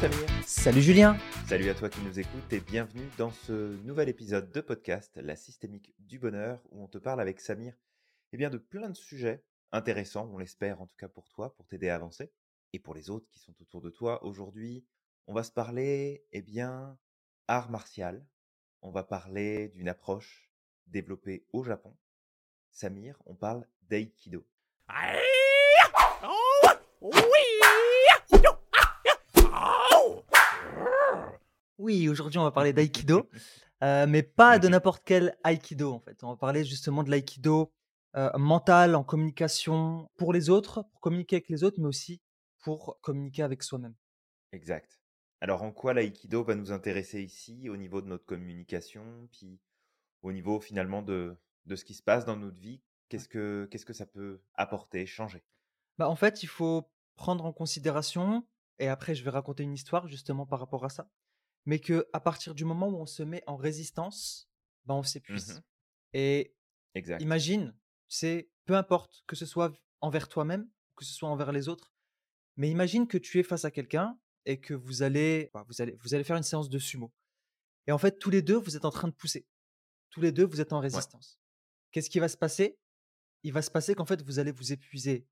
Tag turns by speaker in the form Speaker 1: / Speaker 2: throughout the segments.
Speaker 1: Samir.
Speaker 2: Salut Julien.
Speaker 1: Salut à toi qui nous écoutes et bienvenue dans ce nouvel épisode de podcast La systémique du bonheur où on te parle avec Samir eh bien, de plein de sujets intéressants, on l'espère en tout cas pour toi, pour t'aider à avancer et pour les autres qui sont autour de toi. Aujourd'hui, on va se parler eh bien art martial. On va parler d'une approche développée au Japon. Samir, on parle d'aïkido.
Speaker 2: Oui, aujourd'hui on va parler d'aïkido, euh, mais pas de n'importe quel aïkido en fait. On va parler justement de l'aïkido euh, mental, en communication pour les autres, pour communiquer avec les autres, mais aussi pour communiquer avec soi-même.
Speaker 1: Exact. Alors en quoi l'aïkido va nous intéresser ici au niveau de notre communication, puis au niveau finalement de, de ce qui se passe dans notre vie? Qu'est-ce que, qu'est-ce que ça peut apporter, changer?
Speaker 2: Bah, En fait, il faut prendre en considération, et après je vais raconter une histoire justement par rapport à ça, mais que à partir du moment où on se met en résistance, bah, on s'épuise.
Speaker 1: Mmh
Speaker 2: Et
Speaker 1: Exact.
Speaker 2: imagine, c'est peu importe que ce soit envers toi-même, que ce soit envers les autres, mais imagine que tu es face à quelqu'un et que vous allez, bah, vous allez, vous allez faire une séance de sumo. Et en fait, tous les deux, vous êtes en train de pousser. Tous les deux, vous êtes en résistance. Qu'est-ce qui va se passer? Il va se passer qu'en fait, vous allez vous épuiser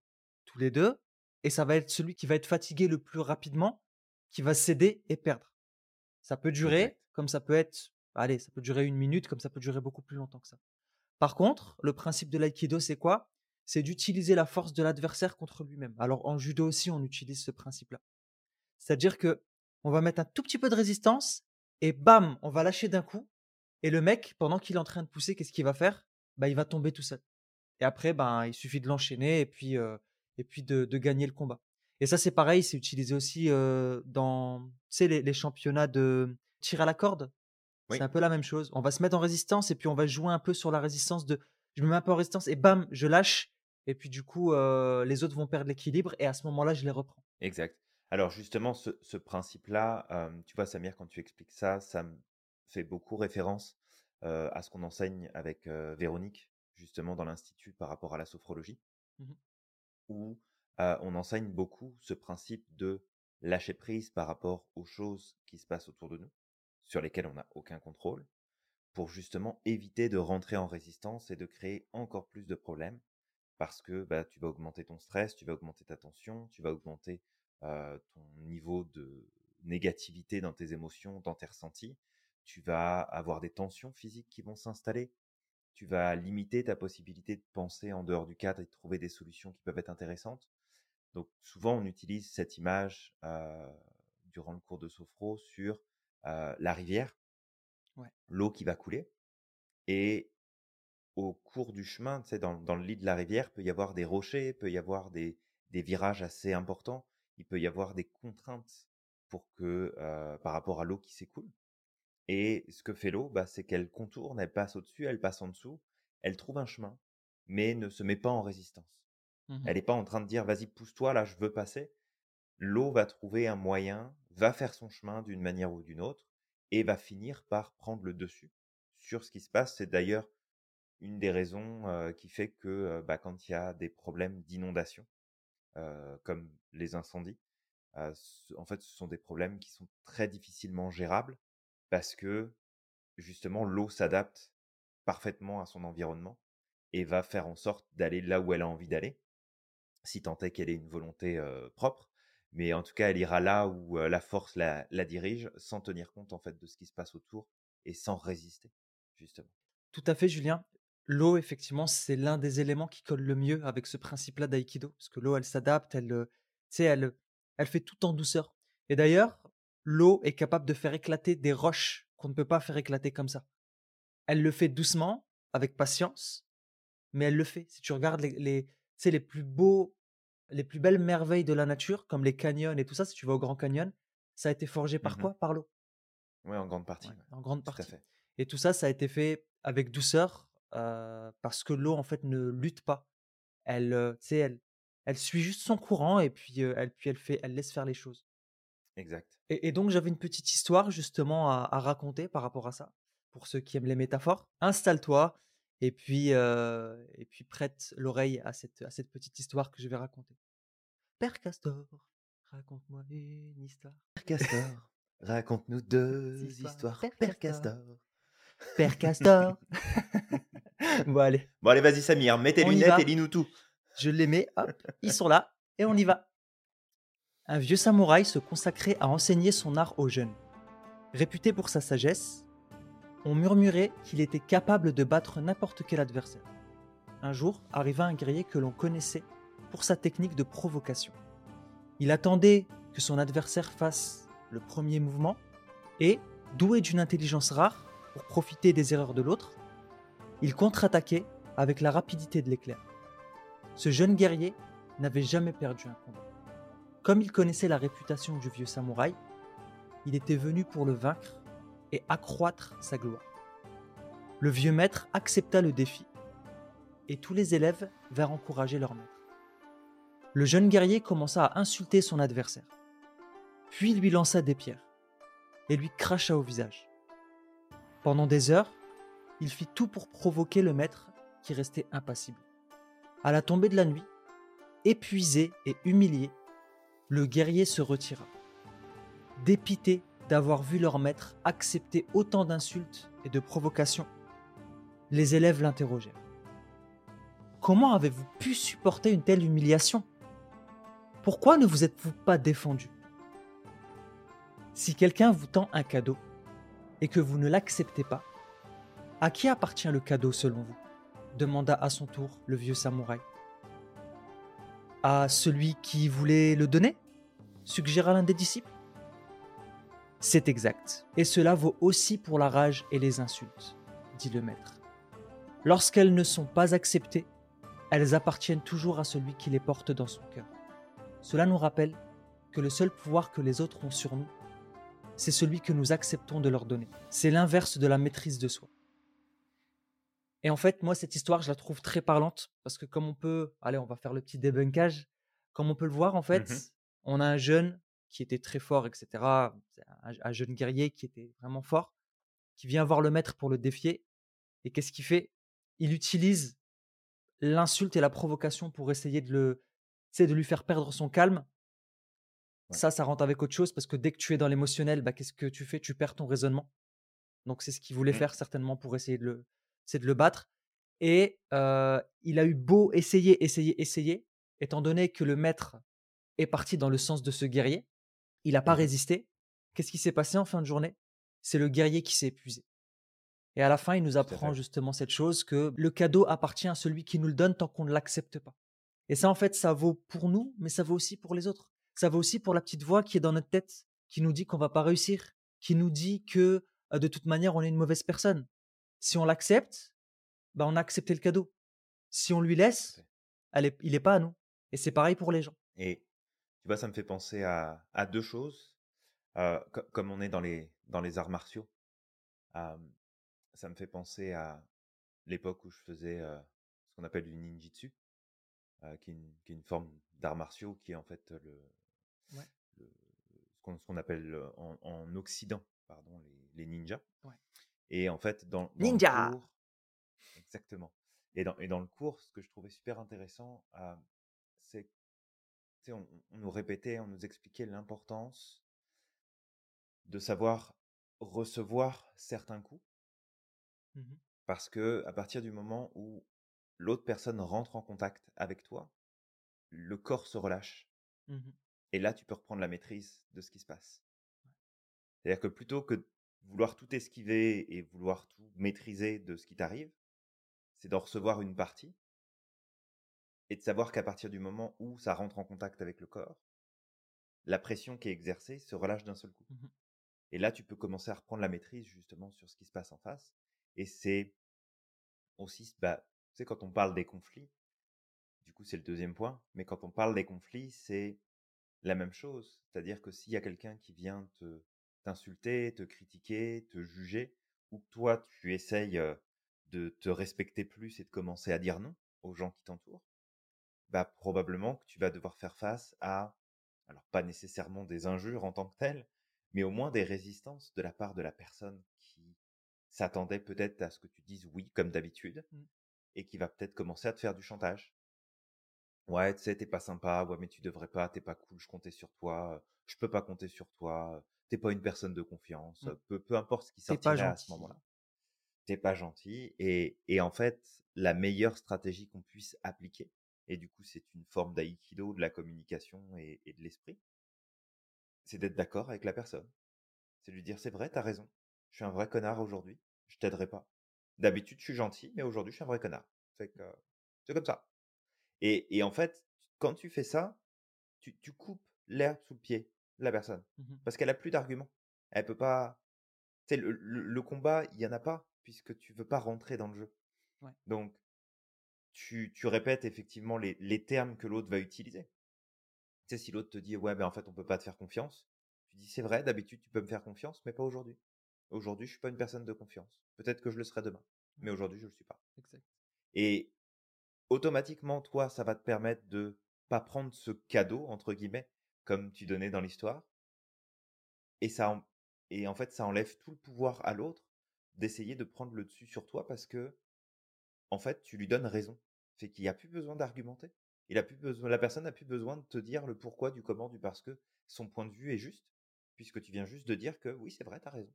Speaker 2: tous les deux, et ça va être celui qui va être fatigué le plus rapidement, qui va céder et perdre. Ça peut durer,
Speaker 1: Exact.
Speaker 2: comme ça peut être, allez, ça peut durer une minute, comme ça peut durer beaucoup plus longtemps que ça. Par contre, le principe de l'aïkido, c'est quoi? C'est d'utiliser la force de l'adversaire contre lui-même. Alors en judo aussi, on utilise ce principe-là. C'est-à-dire que on va mettre un tout petit peu de résistance et bam, on va lâcher d'un coup. Et le mec, pendant qu'il est en train de pousser, qu'est-ce qu'il va faire? Bah, il va tomber tout seul. Et après, ben, il suffit de l'enchaîner et puis, euh, et puis de, de gagner le combat. Et ça, c'est pareil, c'est utilisé aussi euh, dans les, les championnats de tir à la corde.
Speaker 1: Oui.
Speaker 2: C'est un peu la même chose. On va se mettre en résistance et puis on va jouer un peu sur la résistance de je me mets un peu en résistance et bam, je lâche. Et puis du coup, euh, les autres vont perdre l'équilibre et à ce moment-là, je les reprends.
Speaker 1: Exact. Alors justement, ce, ce principe-là, euh, tu vois, Samir, quand tu expliques ça, ça me fait beaucoup référence euh, à ce qu'on enseigne avec Véronique, justement dans l'Institut par rapport à la sophrologie, où on enseigne beaucoup ce principe de lâcher prise par rapport aux choses qui se passent autour de nous, sur lesquelles on n'a aucun contrôle, pour justement éviter de rentrer en résistance et de créer encore plus de problèmes, parce que bah, tu vas augmenter ton stress, tu vas augmenter ta tension, tu vas augmenter ton niveau de négativité dans tes émotions, dans tes ressentis, tu vas avoir des tensions physiques qui vont s'installer, tu vas limiter ta possibilité de penser en dehors du cadre et de trouver des solutions qui peuvent être intéressantes. Donc souvent on utilise cette image euh, durant le cours de sophro sur euh, la rivière,
Speaker 2: Ouais.
Speaker 1: l'eau qui va couler, et au cours du chemin, tu sais, dans, dans le lit de la rivière, peut y avoir des rochers, peut y avoir des, des virages assez importants, il peut y avoir des contraintes pour que euh, par rapport à l'eau qui s'écoule. Et ce que fait l'eau, bah, c'est qu'elle contourne, elle passe au-dessus, elle passe en dessous, elle trouve un chemin, mais ne se met pas en résistance.
Speaker 2: Mhm.
Speaker 1: Elle n'est pas en train de dire vas-y pousse-toi là, je veux passer. L'eau va trouver un moyen, va faire son chemin d'une manière ou d'une autre et va finir par prendre le dessus sur ce qui se passe. C'est d'ailleurs une des raisons qui fait que bah, quand il y a des problèmes d'inondation, comme les incendies, ce- en fait, ce sont des problèmes qui sont très difficilement gérables parce que justement l'eau s'adapte parfaitement à son environnement et va faire en sorte d'aller là où elle a envie d'aller, si tant est qu'elle ait une volonté propre. Mais en tout cas, elle ira là où la force la, dirige, sans tenir compte en fait de ce qui se passe autour et sans résister, justement.
Speaker 2: Tout à fait, Julien. L'eau, effectivement, c'est l'un des éléments qui colle le mieux avec ce principe-là d'aïkido, parce que l'eau, elle s'adapte, elle, elle, elle fait tout en douceur. Et d'ailleurs, l'eau est capable de faire éclater des roches qu'on ne peut pas faire éclater comme ça. Elle le fait doucement, avec patience, mais elle le fait. Si tu regardes les, les, les plus beaux, les plus belles merveilles de la nature, comme les canyons et tout ça, si tu vas au Grand Canyon, ça a été forgé par
Speaker 1: Mhm.
Speaker 2: quoi? Par l'eau,
Speaker 1: Oui, en grande partie.
Speaker 2: Ouais, en grande
Speaker 1: tout à
Speaker 2: partie.
Speaker 1: fait.
Speaker 2: Et tout ça, ça a été fait avec douceur euh, parce que l'eau, en fait, ne lutte pas. Elle, euh, elle, elle suit juste son courant et puis, euh, elle, puis elle, fait, elle laisse faire les choses.
Speaker 1: Exact.
Speaker 2: Et, et donc, j'avais une petite histoire justement à, à raconter par rapport à ça, pour ceux qui aiment les métaphores. Installe-toi et puis, euh, et puis prête l'oreille à cette, à cette petite histoire que je vais raconter. Père Castor raconte-moi une histoire.
Speaker 1: Père Castor, raconte-nous deux
Speaker 2: Histoires.
Speaker 1: histoires.
Speaker 2: Père
Speaker 1: Père
Speaker 2: Castor. Père Castor. bon, allez,
Speaker 1: Bon, allez, vas-y, Samir, mets tes
Speaker 2: On
Speaker 1: lunettes et lis-nous tout.
Speaker 2: je les mets, hop, ils sont là, et on y va. Un vieux samouraï se consacrait à enseigner son art aux jeunes. Réputé pour sa sagesse, on murmurait qu'il était capable de battre n'importe quel adversaire. Un jour arriva un guerrier que l'on connaissait pour sa technique de provocation. Il attendait que son adversaire fasse le premier mouvement et, doué d'une intelligence rare pour profiter des erreurs de l'autre, il contre-attaquait avec la rapidité de l'éclair. Ce jeune guerrier n'avait jamais perdu un combat. Comme il connaissait la réputation du vieux samouraï, il était venu pour le vaincre et accroître sa gloire. Le vieux maître accepta le défi et tous les élèves vinrent encourager leur maître. Le jeune guerrier commença à insulter son adversaire, puis lui lança des pierres et lui cracha au visage. Pendant des heures, il fit tout pour provoquer le maître qui restait impassible. À la tombée de la nuit, épuisé et humilié, le guerrier se retira. Dépité d'avoir vu leur maître accepter autant d'insultes et de provocations, les élèves l'interrogèrent. Comment avez-vous pu supporter une telle humiliation? Pourquoi ne vous êtes-vous pas défendu? Si quelqu'un vous tend un cadeau et que vous ne l'acceptez pas, à qui appartient le cadeau selon vous? demanda à son tour le vieux samouraï. À celui qui voulait le donner? suggéra l'un des disciples. C'est exact, et cela vaut aussi pour la rage et les insultes, dit le maître. Lorsqu'elles ne sont pas acceptées, elles appartiennent toujours à celui qui les porte dans son cœur. Cela nous rappelle que le seul pouvoir que les autres ont sur nous, c'est celui que nous acceptons de leur donner. C'est l'inverse de la maîtrise de soi. Et en fait, moi, cette histoire, je la trouve très parlante parce que comme on peut, allez, on va faire le petit débunkage, comme on peut le voir, en fait,
Speaker 1: Mhm.
Speaker 2: on a un jeune qui était très fort, etc. Un, un jeune guerrier qui était vraiment fort, qui vient voir le maître pour le défier. Et qu'est-ce qu'il fait? Il utilise l'insulte et la provocation pour essayer de le, de lui faire perdre son calme.
Speaker 1: Ouais.
Speaker 2: Ça, ça rentre avec autre chose parce que dès que tu es dans l'émotionnel, bah, qu'est-ce que tu fais? Tu perds ton raisonnement. Donc c'est ce qu'il voulait
Speaker 1: Mm.
Speaker 2: faire certainement pour essayer de le, c'est de le battre. Et euh, il a eu beau essayer, essayer, essayer, étant donné que le maître est parti dans le sens de ce guerrier, il n'a pas
Speaker 1: Mhm.
Speaker 2: résisté. Qu'est-ce qui s'est passé en fin de journée? C'est le guerrier qui s'est épuisé. Et à la fin, il nous apprend justement cette chose que le cadeau appartient à celui qui nous le donne tant qu'on ne l'accepte pas. Et ça, en fait, ça vaut pour nous, mais ça vaut aussi pour les autres. Ça vaut aussi pour la petite voix qui est dans notre tête, qui nous dit qu'on va pas réussir, qui nous dit que de toute manière, on est une mauvaise personne. Si on l'accepte, bah, on a accepté le cadeau. Si on lui laisse, elle est- il n'est pas à nous. Et c'est pareil pour les gens.
Speaker 1: Et tu vois, ça me fait penser à, à deux choses. Euh, co- comme on est dans les, dans les arts martiaux, euh, ça me fait penser à l'époque où je faisais euh, ce qu'on appelle du ninjitsu, qui, est une, qui est une forme d'arts martiaux qui est en fait le,
Speaker 2: Ouais.
Speaker 1: le- ce qu'on appelle en, en Occident pardon, les, les ninjas.
Speaker 2: Ouais.
Speaker 1: Et en fait, dans, dans
Speaker 2: Ninja
Speaker 1: le cours, exactement. Et dans, et dans le cours, ce que je trouvais super intéressant, c'est on, on nous répétait, on nous expliquait l'importance de savoir recevoir certains coups,
Speaker 2: Mhm.
Speaker 1: parce que à partir du moment où l'autre personne rentre en contact avec toi, le corps se relâche.
Speaker 2: Mhm.
Speaker 1: Et là, tu peux reprendre la maîtrise de ce qui se passe. C'est-à-dire que plutôt que de vouloir tout esquiver et vouloir tout maîtriser de ce qui t'arrive, c'est d'en recevoir une partie et de savoir qu'à partir du moment où ça rentre en contact avec le corps, la pression qui est exercée se relâche d'un seul coup.
Speaker 2: Mhm.
Speaker 1: Et là, tu peux commencer à reprendre la maîtrise justement sur ce qui se passe en face. Et c'est aussi, bah, tu sais, quand on parle des conflits, du coup, c'est le deuxième point, mais quand on parle des conflits, c'est la même chose. C'est-à-dire que s'il y a quelqu'un qui vient te t'insulter, te critiquer, te juger, ou que toi, tu essayes de te respecter plus et de commencer à dire non aux gens qui t'entourent, bah, probablement que tu vas devoir faire face à, alors pas nécessairement des injures en tant que telles, mais au moins des résistances de la part de la personne qui s'attendait peut-être à ce que tu dises oui comme d'habitude
Speaker 2: Mm.
Speaker 1: et qui va peut-être commencer à te faire du chantage. Ouais, tu sais, tu pas sympa, ouais, mais tu devrais pas, t'es pas cool, je comptais sur toi, je peux pas compter sur toi, t'es pas une personne de confiance,
Speaker 2: Mmh.
Speaker 1: peu, peu importe ce qui sortirait à ce moment-là. T'es pas gentil. Et, et en fait, la meilleure stratégie qu'on puisse appliquer, et du coup, c'est une forme d'aïkido, de la communication et, et de l'esprit, c'est d'être d'accord avec la personne. C'est lui dire, c'est vrai, t'as raison, je suis un vrai connard aujourd'hui, je t'aiderai pas. D'habitude, je suis gentil, mais aujourd'hui, je suis un vrai connard. C'est que, c'est comme ça. Et, et en fait, quand tu fais ça, tu, tu coupes l'herbe sous le pied de la personne.
Speaker 2: Mmh
Speaker 1: Parce qu'elle a plus d'arguments. Elle peut pas. Tu sais, le, le, le combat, il y en a pas, puisque tu veux pas rentrer dans le jeu.
Speaker 2: Ouais.
Speaker 1: Donc, tu, tu répètes effectivement les, les termes que l'autre va utiliser. Tu sais, si l'autre te dit, ouais, ben en fait, on peut pas te faire confiance, tu dis, c'est vrai, d'habitude, tu peux me faire confiance, mais pas aujourd'hui. Aujourd'hui, je suis pas une personne de confiance. Peut-être que je le serai demain, mais aujourd'hui, je le suis pas.
Speaker 2: Exact.
Speaker 1: Et automatiquement, toi, ça va te permettre de pas prendre ce cadeau, entre guillemets, comme tu donnais dans l'histoire. Et ça, en- et en fait, ça enlève tout le pouvoir à l'autre d'essayer de prendre le dessus sur toi parce que, en fait, tu lui donnes raison. C'est qu'il n'y a plus besoin d'argumenter. Il a plus besoin, la personne n'a plus besoin de te dire le pourquoi, du comment, du parce que son point de vue est juste, puisque tu viens juste de dire que oui, c'est vrai, tu as raison.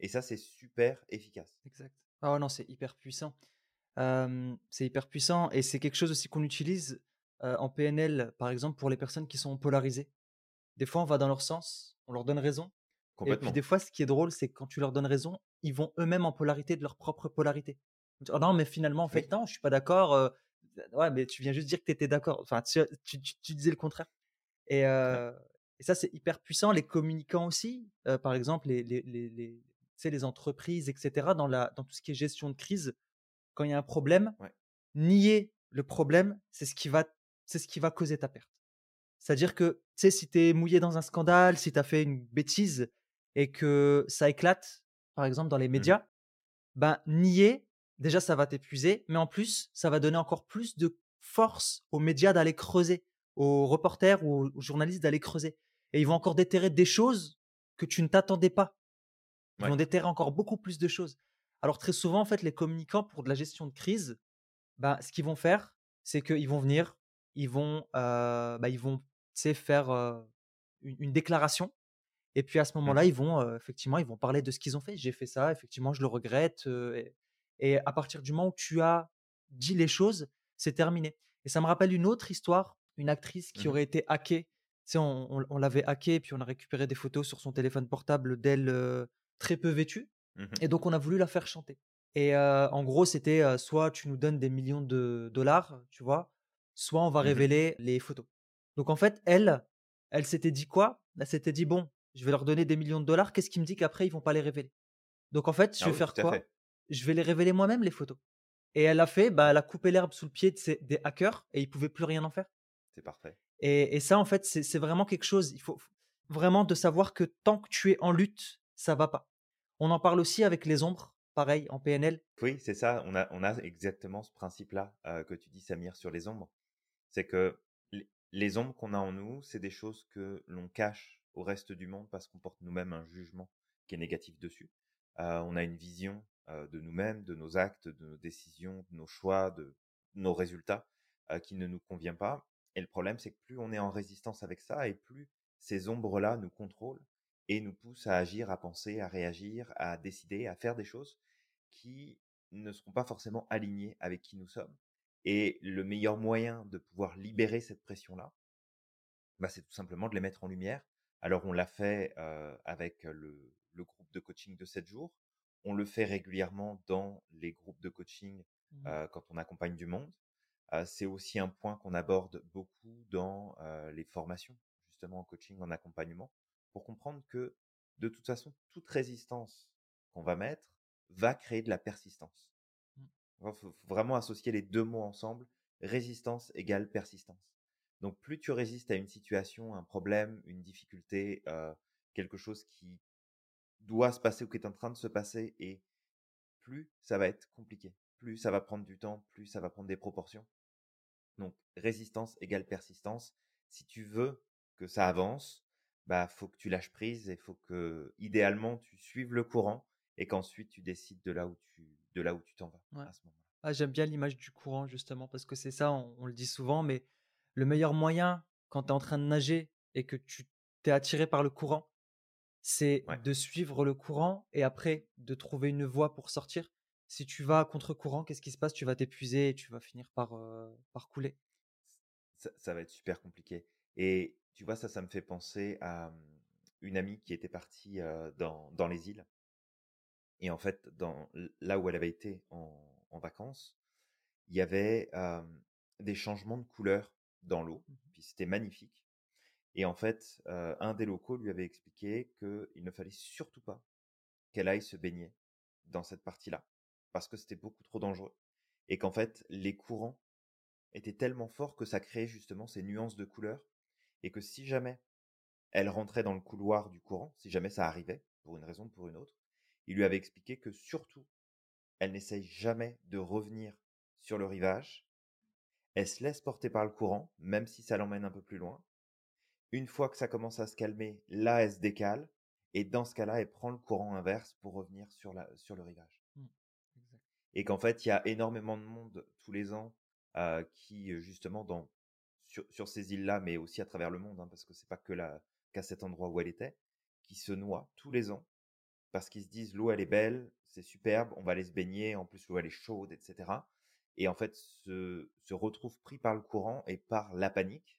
Speaker 1: Et ça, c'est super efficace.
Speaker 2: Exact. Ah non, c'est hyper puissant. c'est hyper puissant et c'est quelque chose aussi qu'on utilise en PNL, par exemple, pour les personnes qui sont polarisées. Des fois, on va dans leur sens, on leur donne raison. Et puis des fois, ce qui est drôle, c'est que quand tu leur donnes raison, ils vont eux-mêmes en polarité de leur propre polarité. «Oh non, mais finalement, en fait,
Speaker 1: Oui,
Speaker 2: non, je suis pas d'accord. ouais, mais tu viens juste dire que tu étais d'accord. Enfin, tu, tu- tu- tu disais le contraire. Et,
Speaker 1: ouais.
Speaker 2: et ça, c'est hyper puissant. Les communicants aussi, par exemple, les, les, les, les, les entreprises, etc., dans, la, dans tout ce qui est gestion de crise, quand il y a un problème,
Speaker 1: Ouais.
Speaker 2: nier le problème, c'est ce qui va, c'est ce qui va causer ta perte. C'est-à-dire que, tu sais, si tu es mouillé dans un scandale, si tu as fait une bêtise et que ça éclate, par exemple, dans les
Speaker 1: Mmh
Speaker 2: médias, ben, nier, déjà, ça va t'épuiser, mais en plus, ça va donner encore plus de force aux médias d'aller creuser, aux reporters ou aux journalistes d'aller creuser. Et ils vont encore déterrer des choses que tu ne t'attendais pas. Ils
Speaker 1: Ouais.
Speaker 2: vont déterrer encore beaucoup plus de choses. Alors très souvent, en fait, les communicants pour de la gestion de crise, bah, ce qu'ils vont faire, c'est qu'ils vont venir, ils vont, euh, bah, ils vont, faire euh, une, une déclaration. Et puis à ce moment-là,
Speaker 1: Mmh
Speaker 2: ils vont, euh, effectivement, ils vont parler de ce qu'ils ont fait. J'ai fait ça, effectivement, je le regrette. euh, et, et à partir du moment où tu as dit les choses, c'est terminé. Et ça me rappelle une autre histoire, une actrice qui
Speaker 1: Mmh
Speaker 2: aurait été hackée. Tu sais, on, on- on l'avait hackée, puis on a récupéré des photos sur son téléphone portable d'elle euh, très peu vêtue.
Speaker 1: Mmh
Speaker 2: Et donc, on a voulu la faire chanter. Et euh, en gros, c'était euh, soit tu nous donnes des millions de dollars, tu vois, soit on va
Speaker 1: Mmh
Speaker 2: révéler les photos. Donc, en fait, elle, elle s'était dit quoi? Elle s'était dit, bon, je vais leur donner des millions de dollars, qu'est-ce qui me dit qu'après, ils vont pas les révéler? Donc, en fait, je
Speaker 1: Ah
Speaker 2: vais
Speaker 1: oui,
Speaker 2: faire quoi?
Speaker 1: fait.
Speaker 2: Je vais les révéler moi-même, les photos. Et elle a fait, bah, elle a coupé l'herbe sous le pied de des hackers et ils pouvaient plus rien en faire.
Speaker 1: C'est parfait.
Speaker 2: Et, et ça, en fait, c'est vraiment quelque chose. Il faut vraiment de savoir que tant que tu es en lutte, ça va pas. On en parle aussi avec les ombres, pareil, en PNL.
Speaker 1: Oui, c'est ça. On a, on a exactement ce principe-là euh, que tu dis, Samir, sur les ombres. C'est que les, ombres qu'on a en nous, c'est des choses que l'on cache au reste du monde parce qu'on porte nous-mêmes un jugement qui est négatif dessus. Euh, on a une vision de nous-mêmes, de nos actes, de nos décisions, de nos choix, de nos résultats euh, qui ne nous convient pas. Et le problème, c'est que plus on est en résistance avec ça et plus ces ombres-là nous contrôlent et nous poussent à agir, à penser, à réagir, à décider, à faire des choses qui ne seront pas forcément alignés avec qui nous sommes. Et le meilleur moyen de pouvoir libérer cette pression-là, bah, c'est tout simplement de les mettre en lumière. Alors on l'a fait euh, avec le, le, groupe de coaching de 7 jours, on le fait régulièrement dans les groupes de coaching
Speaker 2: Mmh
Speaker 1: euh, quand on accompagne du monde. Euh, c'est aussi un point qu'on aborde beaucoup dans euh, les formations, justement en coaching, en accompagnement, pour comprendre que de toute façon, toute résistance qu'on va mettre va créer de la persistance.
Speaker 2: Mmh.
Speaker 1: Il faut, faut vraiment associer les deux mots ensemble. Résistance égale persistance. Donc plus tu résistes à une situation, un problème, une difficulté, euh, quelque chose qui doit se passer ou qui est en train de se passer, et plus ça va être compliqué, plus ça va prendre du temps, plus ça va prendre des proportions. Donc résistance égale persistance. Si tu veux que ça avance, bah faut que tu lâches prise et faut que idéalement tu suives le courant et qu'ensuite tu décides de là où tu de là où tu t'en vas
Speaker 2: Ouais.
Speaker 1: à ce moment-là.
Speaker 2: Ah, j'aime bien l'image du courant justement parce que c'est ça, on, on le dit souvent, mais le meilleur moyen quand tu es en train de nager et que tu t'es attiré par le courant, c'est
Speaker 1: Ouais.
Speaker 2: de suivre le courant et après de trouver une voie pour sortir. Si tu vas à contre-courant, qu'est-ce qui se passe? Tu vas t'épuiser et tu vas finir par, euh, par couler.
Speaker 1: Ça, ça va être super compliqué. Et tu vois, ça, ça me fait penser à hum, une amie qui était partie euh, dans, dans les îles. Et en fait, dans, là où elle avait été en, en vacances, il y avait euh, des changements de couleur dans l'eau,
Speaker 2: Mmh
Speaker 1: puis c'était magnifique. Et en fait, euh, un des locaux lui avait expliqué qu'il ne fallait surtout pas qu'elle aille se baigner dans cette partie-là, parce que c'était beaucoup trop dangereux. Et qu'en fait, les courants étaient tellement forts que ça créait justement ces nuances de couleurs, et que si jamais elle rentrait dans le couloir du courant, si jamais ça arrivait, pour une raison ou pour une autre, il lui avait expliqué que surtout, elle n'essaye jamais de revenir sur le rivage, elle se laisse porter par le courant, même si ça l'emmène un peu plus loin. Une fois que ça commence à se calmer, là, elle se décale, et dans ce cas-là, elle prend le courant inverse pour revenir sur, la, sur le rivage.
Speaker 2: Mmh, exact.
Speaker 1: Et qu'en fait, il y a énormément de monde tous les ans euh, qui, justement, dans, sur, sur ces îles-là, mais aussi à travers le monde, hein, parce que c'est pas que la, qu'à cet endroit où elle était, qui se noient tous les ans parce qu'ils se disent l'eau elle est belle, c'est superbe, on va aller se baigner, en plus l'eau elle est chaude, etc. Et en fait se, se retrouvent pris par le courant et par la panique,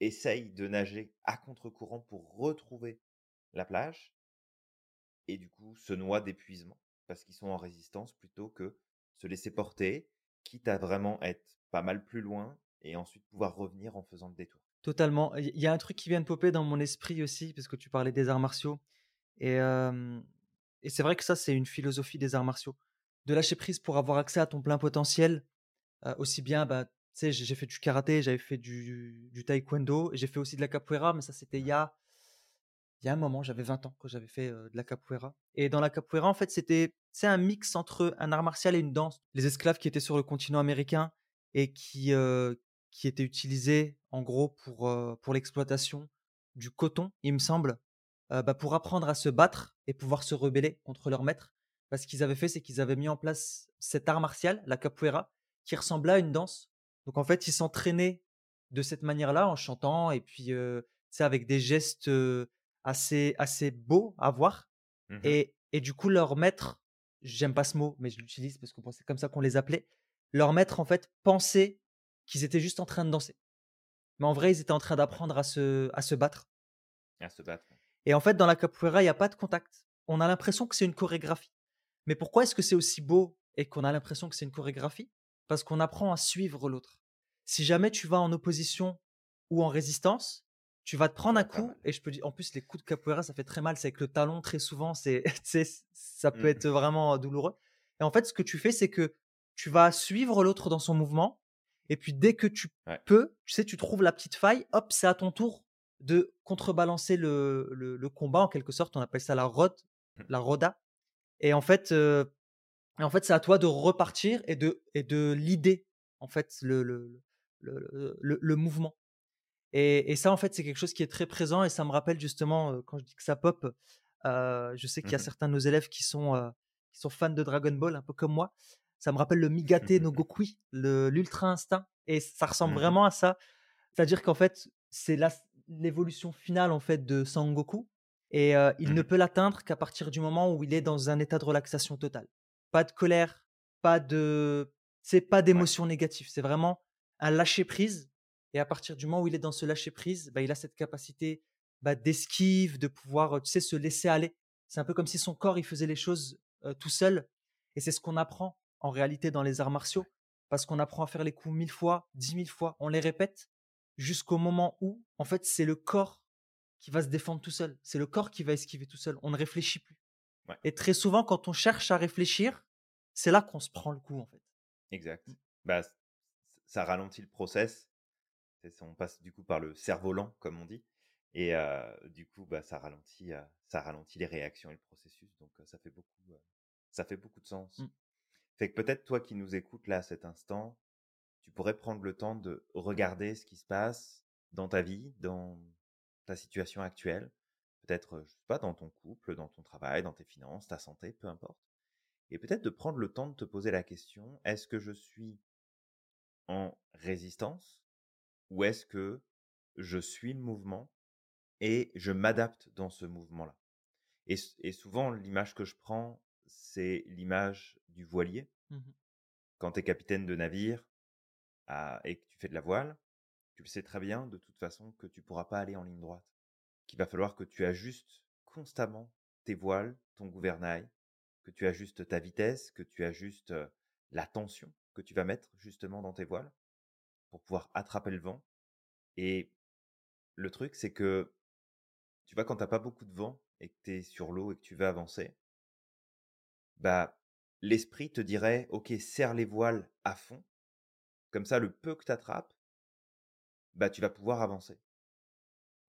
Speaker 1: essayent de nager à contre-courant pour retrouver la plage et du coup se noient d'épuisement parce qu'ils sont en résistance plutôt que se laisser porter, quitte à vraiment être pas mal plus loin et ensuite pouvoir revenir en faisant le détour.
Speaker 2: Totalement. Il y a un truc qui vient de popper dans mon esprit aussi, parce que tu parlais des arts martiaux. Et, et c'est vrai que ça, c'est une philosophie des arts martiaux. De lâcher prise pour avoir accès à ton plein potentiel. aussi bien, bah, sais, j'ai fait du karaté, j'avais fait du, du taekwondo, j'ai fait aussi de la capoeira, mais ça, c'était il y a, il y a un moment, j'avais 20 ans quand j'avais fait euh, de la capoeira. Et dans la capoeira, en fait, c'était c'est un mix entre un art martial et une danse. Les esclaves qui étaient sur le continent américain et qui, euh, qui étaient utilisés, en gros, pour, euh, pour l'exploitation du coton, il me semble, bah, pour apprendre à se battre et pouvoir se rebeller contre leur maître. Parce qu'ils avaient fait, c'est qu'ils avaient mis en place cet art martial, la capoeira, qui ressemblait à une danse. Donc en fait, ils s'entraînaient de cette manière-là en chantant et puis euh, avec des gestes euh, assez, assez beaux à voir.
Speaker 1: Mmh
Speaker 2: Et, et du coup, leur maître, j'aime pas ce mot, mais je l'utilise parce que c'est comme ça qu'on les appelait, leur maître en fait pensait qu'ils étaient juste en train de danser. Mais en vrai, ils étaient en train d'apprendre à se, à se battre.
Speaker 1: À se battre.
Speaker 2: Et en fait, dans la capoeira, il n'y a pas de contact. On a l'impression que c'est une chorégraphie. Mais pourquoi est-ce que c'est aussi beau et qu'on a l'impression que c'est une chorégraphie? Parce qu'on apprend à suivre l'autre. Si jamais tu vas en opposition ou en résistance, tu vas te prendre un coup. Et je peux dire, en plus, les coups de capoeira, ça fait très mal. C'est avec le talon, très souvent, c'est, ça peut
Speaker 1: Mmh.
Speaker 2: être vraiment douloureux. Et en fait, ce que tu fais, c'est que tu vas suivre l'autre dans son mouvement. Et puis, dès que tu
Speaker 1: Ouais.
Speaker 2: peux, tu sais, tu trouves la petite faille, hop, c'est à ton tour de contrebalancer le, le, le combat en quelque sorte. On appelle ça la rod,
Speaker 1: Mmh.
Speaker 2: la roda. Et en fait, euh, et en fait, c'est à toi de repartir et de et de l'idée en fait le le, le, le, le mouvement. Et, et ça, en fait, c'est quelque chose qui est très présent et ça me rappelle justement euh, quand je dis que ça pop. euh, je sais qu'il y a
Speaker 1: Mmh
Speaker 2: certains de nos élèves qui sont euh, qui sont fans de Dragon Ball, un peu comme moi. Ça me rappelle le Migate no Gokui, l'ultra instinct, et ça ressemble
Speaker 1: Mmh
Speaker 2: vraiment à ça. C'est-à-dire qu'en fait, c'est l'évolution finale en fait de Sangoku et euh, il ne
Speaker 1: Mmh
Speaker 2: peut l'atteindre qu'à partir du moment où il est dans un état de relaxation totale. Pas de colère, pas de c'est pas d'émotions négatives, c'est vraiment un lâcher prise et à partir du moment où il est dans ce lâcher prise, bah, il a cette capacité bah, d'esquive, de pouvoir tu sais se laisser aller. C'est un peu comme si son corps il faisait les choses euh, tout seul et c'est ce qu'on apprend en réalité dans les arts martiaux parce qu'on apprend à faire les coups mille fois, dix mille fois, on les répète jusqu'au moment où, en fait, c'est le corps qui va se défendre tout seul. C'est le corps qui va esquiver tout seul. On ne réfléchit plus.
Speaker 1: Ouais.
Speaker 2: Et très souvent, quand on cherche à réfléchir, c'est là qu'on se prend le coup, en fait.
Speaker 1: Exact. Bah, c- ça ralentit le process. On passe du coup par le cerf-volant, comme on dit. Et euh, du coup, bah, ça ralentit, euh, ça ralentit les réactions et le processus. Donc, euh, ça fait beaucoup, ça fait beaucoup de sens.
Speaker 2: Mm.
Speaker 1: Fait que peut-être toi qui nous écoutes là à cet instant, tu pourrais prendre le temps de regarder ce qui se passe dans ta vie, dans ta situation actuelle. Peut-être, je sais pas, dans ton couple, dans ton travail, dans tes finances, ta santé, peu importe. et peut-être de prendre le temps de te poser la question, est-ce que je suis en résistance ou est-ce que je suis le mouvement et je m'adapte dans ce mouvement-là? Et, souvent, l'image que je prends, c'est l'image du voilier.
Speaker 2: Mmh
Speaker 1: Quand tu es capitaine de navire ah, et que tu fais de la voile, tu sais très bien de toute façon que tu ne pourras pas aller en ligne droite. Qu'il va falloir que tu ajustes constamment tes voiles, ton gouvernail, que tu ajustes ta vitesse, que tu ajustes la tension que tu vas mettre justement dans tes voiles pour pouvoir attraper le vent. Et le truc, c'est que, tu vois, quand tu n'as pas beaucoup de vent et que tu es sur l'eau et que tu veux avancer, bah, l'esprit te dirait, OK, serre les voiles à fond. Comme ça, le peu que tu attrapes, bah, tu vas pouvoir avancer.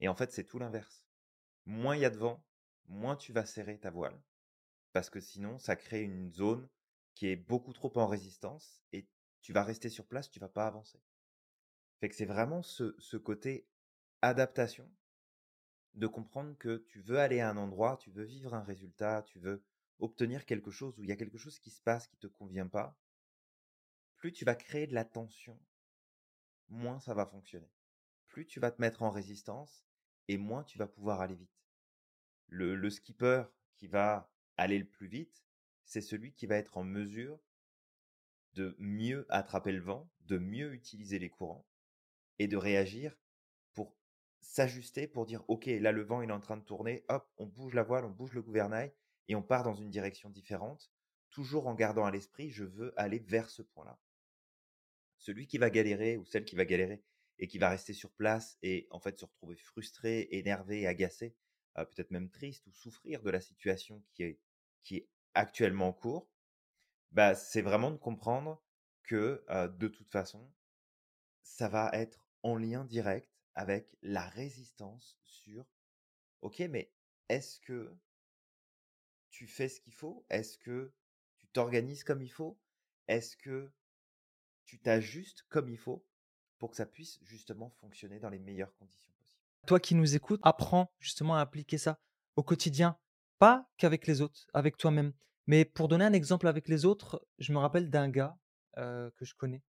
Speaker 1: Et en fait, c'est tout l'inverse. Moins il y a de vent, moins tu vas serrer ta voile. Parce que sinon, ça crée une zone qui est beaucoup trop en résistance et tu vas rester sur place, tu vas pas avancer. Que c'est vraiment ce, ce côté adaptation, de comprendre que tu veux aller à un endroit, tu veux vivre un résultat, tu veux obtenir quelque chose où il y a quelque chose qui se passe qui te convient pas. Plus tu vas créer de la tension, moins ça va fonctionner. Plus tu vas te mettre en résistance et moins tu vas pouvoir aller vite. Le, skipper qui va aller le plus vite, c'est celui qui va être en mesure de mieux attraper le vent, de mieux utiliser les courants et de réagir pour s'ajuster, pour dire, OK, là, le vent, il est en train de tourner, hop, on bouge la voile, on bouge le gouvernail et on part dans une direction différente, toujours en gardant à l'esprit, je veux aller vers ce point-là. Celui qui va galérer ou celle qui va galérer et qui va rester sur place et en fait se retrouver frustré, énervé, agacé, euh, peut-être même triste ou souffrir de la situation qui est, qui est actuellement en cours, bah, c'est vraiment de comprendre que de toute façon, ça va être en lien direct avec la résistance sur OK, mais est-ce que tu fais ce qu'il faut? Est-ce que tu t'organises comme il faut? Est-ce que tu t'ajustes comme il faut? Pour que ça puisse justement fonctionner dans les meilleures conditions possibles
Speaker 2: Toi qui nous écoutes, apprends justement à appliquer ça au quotidien, pas qu'avec les autres, avec toi-même. Mais pour donner un exemple avec les autres, je me rappelle d'un gars que je connais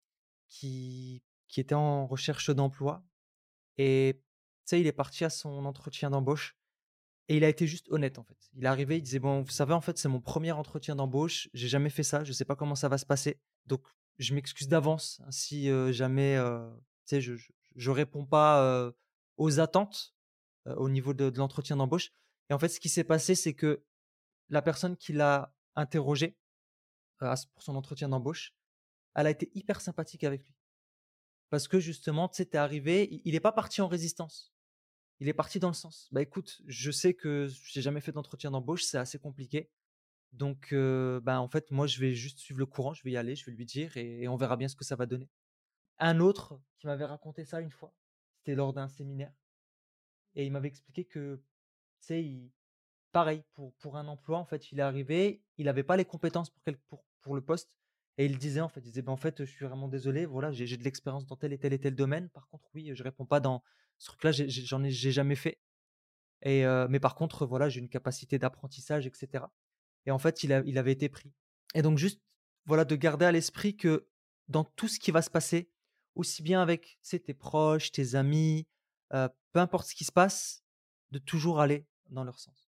Speaker 2: qui, qui était en recherche d'emploi et tu sais, il est parti à son entretien d'embauche et il a été juste honnête en fait. Il est arrivé, il disait bon, vous savez en fait, c'est mon premier entretien d'embauche, j'ai jamais fait ça, je sais pas comment ça va se passer, donc je m'excuse d'avance hein, si jamais je, je, réponds pas aux attentes au niveau de, l'entretien d'embauche. Et en fait, ce qui s'est passé, c'est que la personne qui l'a interrogé pour son entretien d'embauche, elle a été hyper sympathique avec lui. Parce que justement, tu sais, arrivé, il n'est pas parti en résistance. Il est parti dans le sens. Bah écoute, je sais que j'ai jamais fait d'entretien d'embauche, c'est assez compliqué. Donc, bah en fait, moi, je vais juste suivre le courant, je vais y aller, je vais lui dire et, on verra bien ce que ça va donner. Un autre qui m'avait raconté ça une fois, c'était lors d'un séminaire. Et il m'avait expliqué que, tu sais, il, pareil, pour, pour un emploi, en fait, il est arrivé, il n'avait pas les compétences pour, pour, pour le poste. Et il disait, en fait, il disait, ben, en je suis vraiment désolé, voilà, j'ai de l'expérience dans tel et tel et tel domaine. Par contre, oui, je réponds pas dans ce truc-là, j'en ai, j'ai jamais fait. Et, mais par contre, voilà, j'ai une capacité d'apprentissage, etc. Et en fait, il, a, il avait été pris. Et donc, juste, voilà, de garder à l'esprit que dans tout ce qui va se passer, aussi bien avec tes proches, tes amis, peu importe ce qui se passe, de toujours aller dans leur sens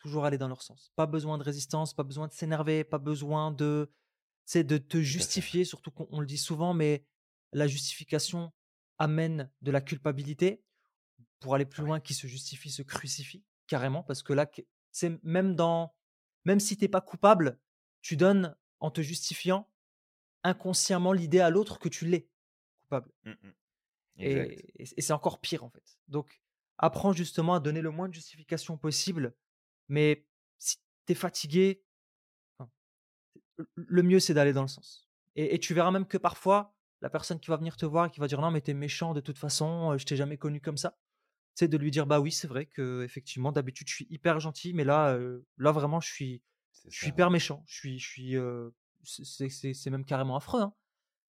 Speaker 2: toujours aller dans leur sens. Pas besoin de résistance, pas besoin de s'énerver, pas besoin de, de te justifier, surtout qu'on le dit souvent, mais la justification amène de la culpabilité. Pour aller plus loin, qui se justifie se crucifie carrément, parce que là, c'est même dans, même si t'es pas coupable, tu donnes en te justifiant inconsciemment l'idée à l'autre que tu l'es coupable. Mmh et, et c'est encore pire en fait. Donc, apprends justement à donner le moins de justification possible mais si tu es fatigué, le mieux, c'est d'aller dans le sens. Et, tu verras même que parfois, la personne qui va venir te voir et qui va dire non, mais t'es méchant de toute façon, je t'ai jamais connu comme ça. C'est de lui dire bah oui, c'est vrai que effectivement, d'habitude, je suis hyper gentil, mais là, là vraiment, je suis, je suis hyper méchant. Je suis, je suis, c'est même carrément affreux. Hein.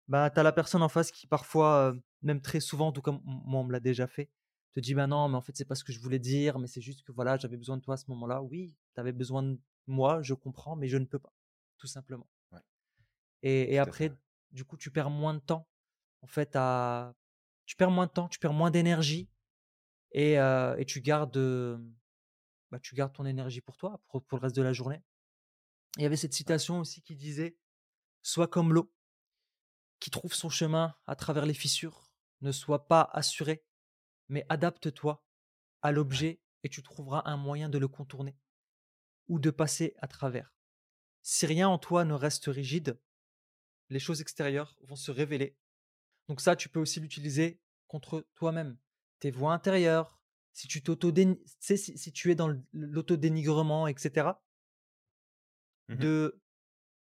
Speaker 2: Bah, t'as la personne en face qui parfois, même très souvent, tout comme moi, on me l'a déjà fait, te dis, bah non, mais en fait, c'est pas ce que je voulais dire, mais c'est juste que voilà, j'avais besoin de toi à ce moment-là. Oui, tu avais besoin de moi, je comprends, mais je ne peux pas. tout simplement.
Speaker 1: Ouais,
Speaker 2: Et, et après, du coup, tu perds moins de temps. En fait, à... tu perds moins de temps, tu perds moins d'énergie et, euh, et tu gardes, euh, bah, tu gardes ton énergie pour toi, pour, pour le reste de la journée. Il y avait cette citation aussi qui disait Sois comme l'eau, qui trouve son chemin à travers les fissures. Ne sois pas assuré, mais adapte-toi à l'objet et tu trouveras un moyen de le contourner ou de passer à travers. Si rien en toi ne reste rigide, les choses extérieures vont se révéler. Donc ça, tu peux aussi l'utiliser contre toi-même. Tes voix intérieures, si tu t'auto si, si tu es dans l'autodénigrement, etc.,
Speaker 1: Mmh
Speaker 2: de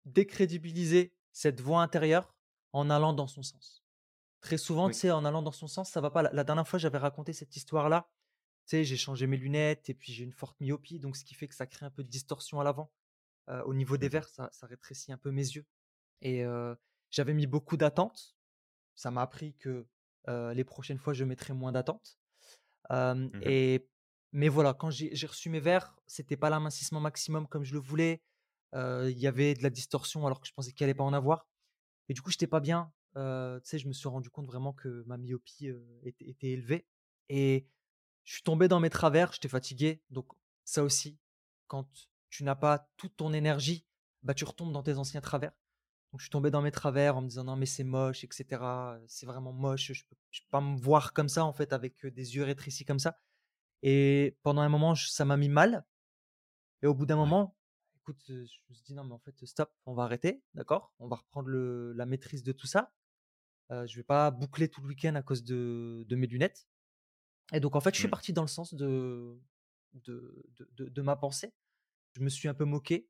Speaker 2: décrédibiliser cette voix intérieure en allant dans son sens. Très souvent, tu sais, en allant dans son sens, ça va pas. La, la dernière fois, j'avais raconté cette histoire-là. Tu sais, j'ai changé mes lunettes et puis j'ai une forte myopie, donc ce qui fait que ça crée un peu de distorsion à l'avant. Euh, au niveau des
Speaker 1: Mmh
Speaker 2: verres, ça, ça rétrécit un peu mes yeux. Et euh, j'avais mis beaucoup d'attentes. Ça m'a appris que les prochaines fois, je mettrai moins d'attentes. Euh,
Speaker 1: Mmh
Speaker 2: et mais voilà, quand j'ai reçu mes verres, c'était pas l'amincissement maximum comme je le voulais. Euh, Il y avait de la distorsion alors que je pensais qu'il allait pas en avoir. Et du coup, j'étais pas bien. Tu sais, je me suis rendu compte vraiment que ma myopie, était était élevée et je suis tombé dans mes travers, j'étais fatigué. Donc ça aussi, quand tu n'as pas toute ton énergie, bah, tu retombes dans tes anciens travers. Donc je suis tombé dans mes travers en me disant: «Non mais c'est moche et cetera, c'est vraiment moche, je peux je peux pas me voir comme ça en fait avec, des yeux rétrécis comme ça» et pendant un moment ça m'a mis mal et au bout d'un
Speaker 1: Ouais.
Speaker 2: moment, écoute, je me suis dit: «Non mais en fait, stop, on va arrêter, d'accord? On va reprendre le la maîtrise de tout ça». Heu, je vais pas boucler tout le week-end à cause de de mes lunettes et donc en fait, je suis parti dans le sens de de de de de ma pensée. Je me suis un peu moqué.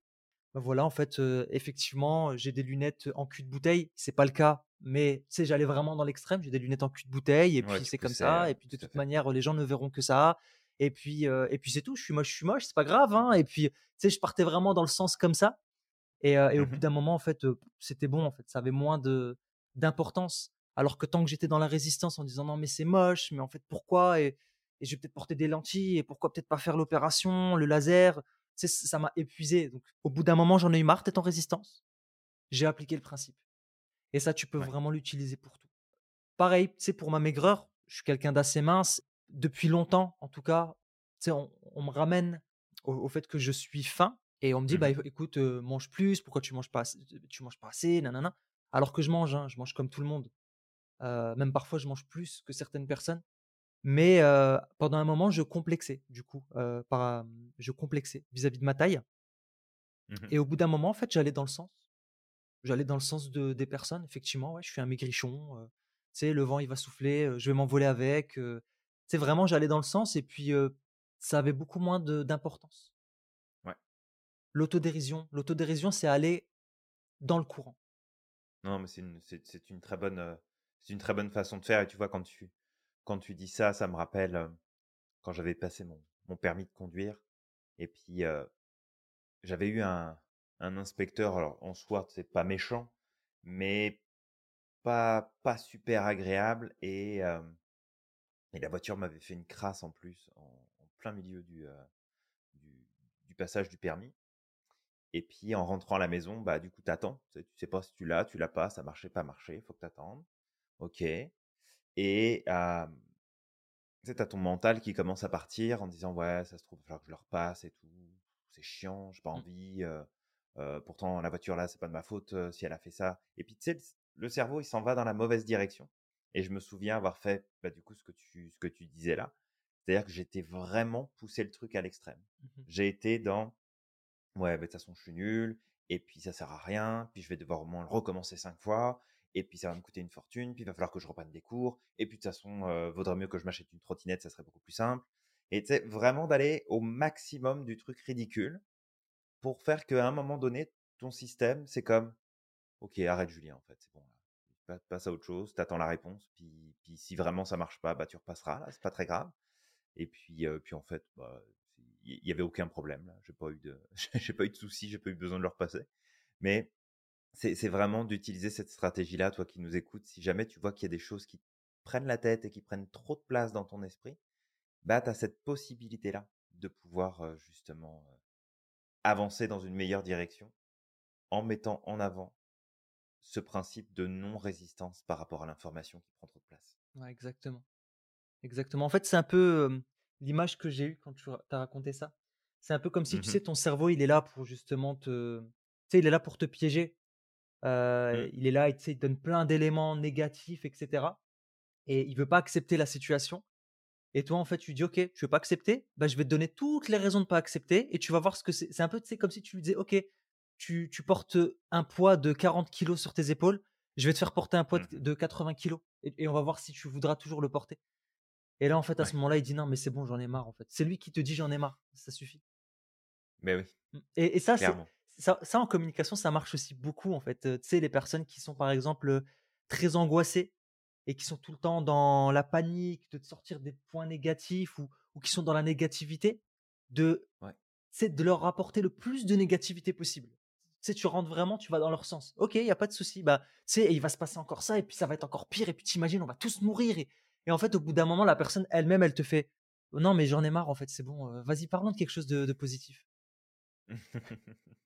Speaker 2: Bah, voilà, en fait, effectivement, j'ai des lunettes en cul de bouteille. C'est pas le cas, mais tu sais, j'allais vraiment dans l'extrême. J'ai des lunettes en cul de bouteille et
Speaker 1: Ouais,
Speaker 2: puis c'est comme ça et puis de toute manière, les gens ne verront que ça et puis, et puis c'est tout. Je suis moche, je suis moche, c'est pas grave, hein et puis, tu sais, je partais vraiment dans le sens comme ça et et au bout
Speaker 1: Mmh
Speaker 2: d'un moment, en fait, c'était bon, en fait, ça avait moins de d'importance. Alors que tant que j'étais dans la résistance en disant: «Non, mais c'est moche, mais en fait, pourquoi? et et je vais peut-être porter des lentilles et pourquoi peut-être pas faire l'opération, le laser?» Ça m'a épuisé. Donc au bout d'un moment, j'en ai eu marre d'être en résistance. J'ai appliqué le principe et ça, tu peux
Speaker 1: Ouais.
Speaker 2: vraiment l'utiliser pour tout. Pareil, sais, pour ma maigreur, je suis quelqu'un d'assez mince. Depuis longtemps, en tout cas, on on me ramène au au fait que je suis faim et on me dit: «Bah,
Speaker 1: Mmh
Speaker 2: éc écoute, mange plus, pourquoi tu manges pas assez tu manges pas assez, nanana». Alors que je mange, hein, je mange comme tout le monde. Heu, même parfois, je mange plus que certaines personnes. Mais, pendant un moment, je complexais du coup, par, je complexais vis-à-vis de ma taille
Speaker 1: Mmh
Speaker 2: et au bout d'un moment, en fait, j'allais dans le sens. J'allais dans le sens de des personnes, effectivement, ouais, je suis un maigrichon, tu sais, le vent, il va souffler, je vais m'envoler avec, sais, vraiment, j'allais dans le sens et puis, ça avait beaucoup moins de d'importance.
Speaker 1: Ouais.
Speaker 2: L'autodérision l'autodérision, c'est aller dans le courant.
Speaker 1: Non, mais c'est une c'est c'est une très bonne, c'est une très bonne façon de faire et tu vois, quand tu quand tu dis ça, ça me rappelle, heu, quand j'avais passé mon permis de conduire et puis, j'avais eu un inspecteur, alors en soi, c'est pas méchant, mais pas pas super agréable et la voiture m'avait fait une crasse en plus en plein milieu du, du passage du permis et puis en rentrant à la maison, bah, du coup, t'attends. Tu sais pas si tu l'as, tu l'as pas, ça marchait, pas marché, faut que t'attendes. OK tu sais, tu ton mental qui commence à partir en disant: «Ouais, ça se trouve, il va falloir que je le repasse et tout. C'est chiant, j'ai pas
Speaker 2: Mmh.
Speaker 1: envie, pourtant la voiture là, c'est pas de ma faute, si elle a fait ça» et puis tu sais, le cerveau, il s'en va dans la mauvaise direction et je me souviens avoir fait, bah, du coup, ce que tu ce que tu disais là. C'est-à-dire que j'étais vraiment poussé le truc à l'extrême.
Speaker 2: Mmh
Speaker 1: J'ai été dans: «Ouais, bah, de toute façon, je suis nul et puis ça sert à rien, puis je vais devoir au moins le recommencer 5 fois et puis ça va me coûter une fortune, puis il va falloir que je reprenne des cours et puis de toute façon, heu, vaudrait mieux que je m'achète une trottinette, ça serait beaucoup plus simple» et tu vraiment d'aller au maximum du truc ridicule pour faire qu'à un moment donné, ton système, c'est comme: «OK, arrête Julien, en fait, c'est bon passe à autre chose, tu attends la réponse, puis puis si vraiment ça marche pas, bah, tu repasseras là, c'est pas très grave» et puis, puis en fait, bah, il y avait aucun problème là. J'ai pas eu de j'ai pas eu de soucis, j'ai pas eu besoin de le repasser. Mais c'est vraiment d'utiliser cette stratégie-là, toi qui nous écoutes. Si jamais tu vois qu'il y a des choses qui prennent la tête et qui prennent trop de place dans ton esprit, bah, tu as cette possibilité-là de pouvoir, justement, avancer dans une meilleure direction en mettant en avant ce principe de non-résistance par rapport à l'information qui prend trop de place.
Speaker 2: Ouais, exactement. Exactement. En fait, c'est un peu l'image que j'ai eue quand tu as raconté ça. C'est un peu comme si, tu
Speaker 1: Mmh
Speaker 2: sais, ton cerveau, il est là pour justement te. Tu sais, il est là pour te piéger.
Speaker 1: Mmh.
Speaker 2: il est là, il, il donne plein d'éléments négatifs, etc. Et il veut pas accepter la situation. Et toi, en fait, tu dis, OK, tu veux pas accepter bah, Je vais te donner toutes les raisons de pas accepter et tu vas voir ce que c'est. C'est un peu comme si tu lui disais, OK, tu, tu portes un poids de 40 kilos sur tes épaules, je vais te faire porter un poids
Speaker 1: Mmh
Speaker 2: de 80 kilos et, et on va voir si tu voudras toujours le porter. Et là, en fait, à ce moment-là, il dit, non, mais c'est bon, j'en ai marre, en fait. C'est lui qui te dit, j'en ai marre, ça suffit.
Speaker 1: Mais oui,
Speaker 2: Mmh. Et, et ça. Ça, ça, en communication, ça marche aussi beaucoup, en fait. Euh, tu sais, les personnes qui sont, par exemple, très angoissées et qui sont tout le temps dans la panique, de sortir des points négatifs ou, ou qui sont dans la négativité, de,
Speaker 1: Ouais.
Speaker 2: c'est de leur rapporter le plus de négativité possible. Tu sais, tu rentres vraiment, tu vas dans leur sens. Ok, il n'y a pas de souci. Bah, tu il va se passer encore ça, et puis ça va être encore pire, et puis t'imagines, on va tous mourir. Et, et en fait, au bout d'un moment, la personne elle-même, elle te fait Non, mais j'en ai marre, en fait, c'est bon, euh, vas-y, parlons de quelque chose de, de positif.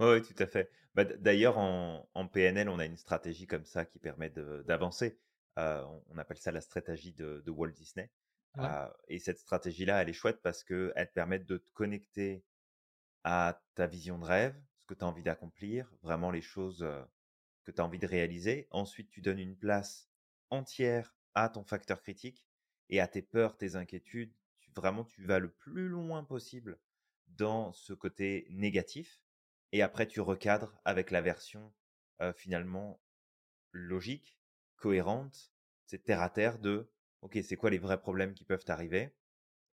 Speaker 1: Oui, tout à fait. Bah, D'ailleurs, en, en PNL, on a une stratégie comme ça qui permet d'avancer. Euh, on, appelle ça la stratégie de, de Walt Disney.
Speaker 2: Ouais.
Speaker 1: Euh, et cette stratégie-là, elle est chouette parce qu'elle te permet de te connecter à ta vision de rêve, ce que tu as envie d'accomplir, vraiment les choses euh, que tu as envie de réaliser. Ensuite, tu donnes une place entière à ton facteur critique et à tes peurs, tes inquiétudes. Tu, vraiment, tu vas le plus loin possible dans ce côté négatif. Et après, tu recadres avec la version euh, finalement logique, cohérente, c'est terre à terre de, OK, c'est quoi les vrais problèmes qui peuvent t'arriver?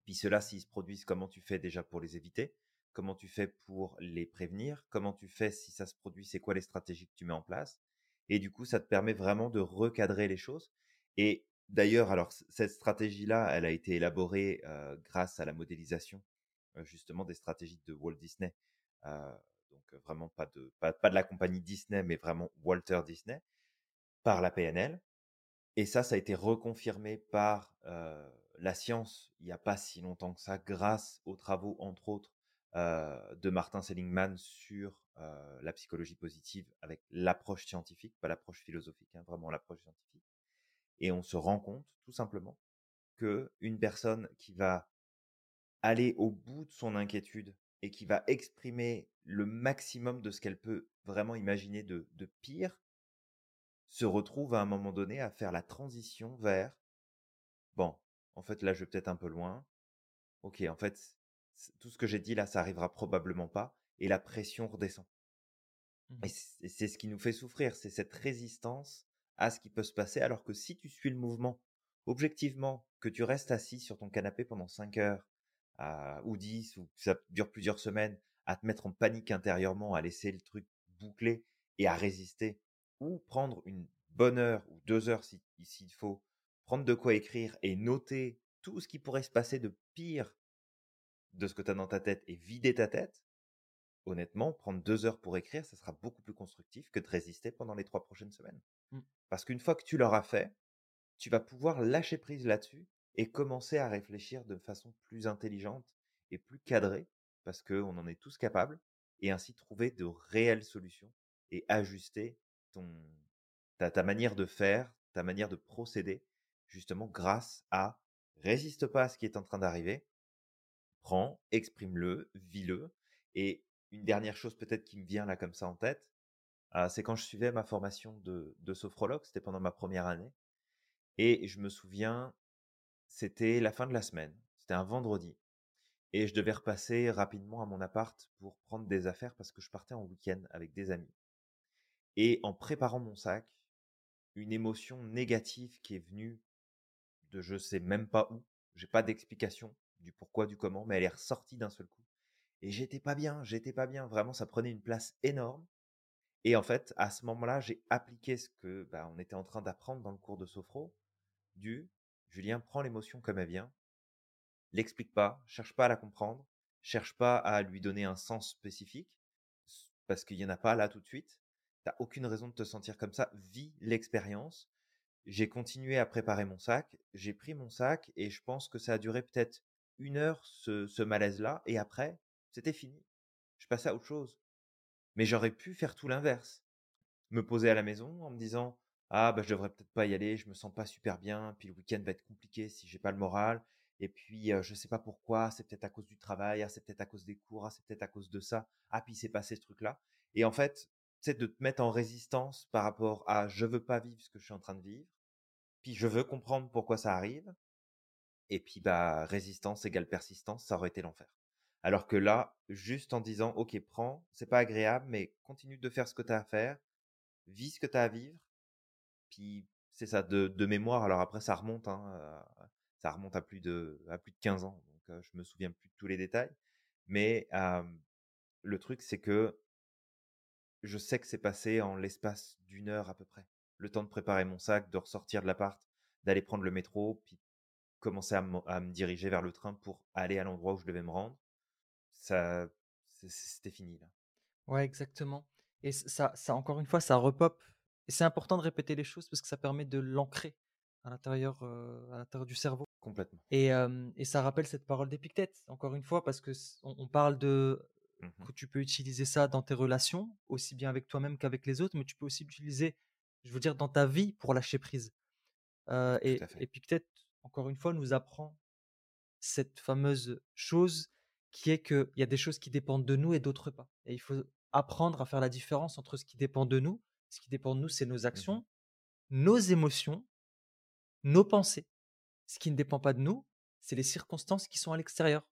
Speaker 1: Puis ceux-là, s'ils se produisent, comment tu fais déjà pour les éviter? Comment tu fais pour les prévenir? Comment tu fais si ça se produit C'est quoi les stratégies que tu mets en place? Et du coup, ça te permet vraiment de recadrer les choses. Et d'ailleurs, alors cette stratégie-là, elle a été élaborée euh, grâce à la modélisation euh, justement des stratégies de Walt Disney. Euh, donc vraiment pas de pas, pas de la compagnie Disney, mais vraiment Walter Disney par la PNL. Et ça, ça a été reconfirmé par la science il n'y a pas si longtemps que ça, grâce aux travaux, entre autres, de Martin Seligman sur la psychologie positive avec l'approche scientifique, pas l'approche philosophique, hein, vraiment l'approche scientifique. Et on se rend compte, tout simplement, que une personne qui va aller au bout de son inquiétude et qui va exprimer le maximum de ce qu'elle peut vraiment imaginer de, de pire, se retrouve à un moment donné à faire la transition vers bon, en fait là je vais peut-être un peu loin. Ok, en fait tout ce que j'ai dit là, ça arrivera probablement pas et la pression redescend.
Speaker 2: Mmh
Speaker 1: Et c'est ce qui nous fait souffrir, c'est cette résistance à ce qui peut se passer, alors que si tu suis le mouvement, objectivement, que tu restes assis sur ton canapé pendant 5 heures, à, ou 10, ou ça dure plusieurs semaines, à te mettre en panique intérieurement, à laisser le truc boucler et à résister, ou prendre une bonne heure ou deux heures s'il si, faut, prendre de quoi écrire et noter tout ce qui pourrait se passer de pire de ce que tu as dans ta tête et vider ta tête, honnêtement, prendre deux heures pour écrire, ça sera beaucoup plus constructif que de résister pendant les trois prochaines semaines.
Speaker 2: Mmh.
Speaker 1: Parce qu'une fois que tu l'auras fait, tu vas pouvoir lâcher prise là-dessus et commencer à réfléchir de façon plus intelligente et plus cadrée, parce qu'on en est tous capables, et ainsi trouver de réelles solutions et ajuster ton, ta, ta manière de faire, ta manière de procéder, justement grâce à résiste pas à ce qui est en train d'arriver, prends, exprime-le, vis-le. Et une dernière chose peut-être qui me vient là comme ça en tête, euh, c'est quand je suivais ma formation de, de sophrologue, c'était pendant ma première année. Et je me souviens, c'était la fin de la semaine, c'était un vendredi. Et je devais repasser rapidement à mon appart pour prendre des affaires parce que je partais en week-end avec des amis. Et en préparant mon sac, une émotion négative qui est venue de je sais même pas où, j'ai pas d'explication du pourquoi, du comment, mais elle est ressortie d'un seul coup. Et j'étais pas bien, j'étais pas bien, vraiment ça prenait une place énorme. Et en fait, à ce moment-là, j'ai appliqué ce que bah, on était en train d'apprendre dans le cours de sophro, du Julien prend l'émotion comme elle vient, l'explique pas, cherche pas à la comprendre, cherche pas à lui donner un sens spécifique, parce qu'il y en a pas là tout de suite. T'as aucune raison de te sentir comme ça. Vis l'expérience. J'ai continué à préparer mon sac. J'ai pris mon sac et je pense que ça a duré peut-être une heure ce, ce malaise-là. Et après, c'était fini. Je passais à autre chose. Mais j'aurais pu faire tout l'inverse. Me poser à la maison en me disant ah bah je devrais peut-être pas y aller, je me sens pas super bien, puis le week-end va être compliqué si j'ai pas le moral. Et puis je sais pas pourquoi, c'est peut-être à cause du travail, ah, c'est peut-être à cause des cours, ah, c'est peut-être à cause de ça. Ah puis c'est passé ce truc-là. Et en fait, c'est de te mettre en résistance par rapport à je veux pas vivre ce que je suis en train de vivre, puis je veux comprendre pourquoi ça arrive. Et puis bah résistance égale persistance, ça aurait été l'enfer. Alors que là, juste en disant ok prends, c'est pas agréable, mais continue de faire ce que tu as à faire, vis ce que tu as à vivre, puis c'est ça, de, mémoire. Alors après, ça remonte, hein, ça remonte à plus de à plus de 15 ans, donc je me souviens plus de tous les détails. Mais le truc, c'est que je sais que c'est passé en l'espace d'une heure à peu près. Le temps de préparer mon sac, de ressortir de l'appart, d'aller prendre le métro, puis commencer à, me diriger vers le train pour aller à l'endroit où je devais me rendre. Ça, c'était fini là.
Speaker 2: Ouais, exactement. Et ça, ça, encore une fois, ça repop et c'est important de répéter les choses parce que ça permet de l'ancrer à l'intérieur, à l'intérieur du cerveau.
Speaker 1: Complètement.
Speaker 2: Et, et ça rappelle cette parole d'Épictète, encore une fois, parce que on, parle de mmh que tu peux utiliser ça dans tes relations, aussi bien avec toi-même qu'avec les autres, mais tu peux aussi l'utiliser, je veux dire, dans ta vie pour lâcher prise. et Épictète, encore une fois, nous apprend cette fameuse chose qui est qu'il y a des choses qui dépendent de nous et d'autres pas. Et il faut apprendre à faire la différence entre ce qui dépend de nous ce qui dépend de nous, c'est nos mmh actions, nos émotions, nos pensées. Ce qui ne dépend pas de nous, c'est les circonstances qui sont à l'extérieur.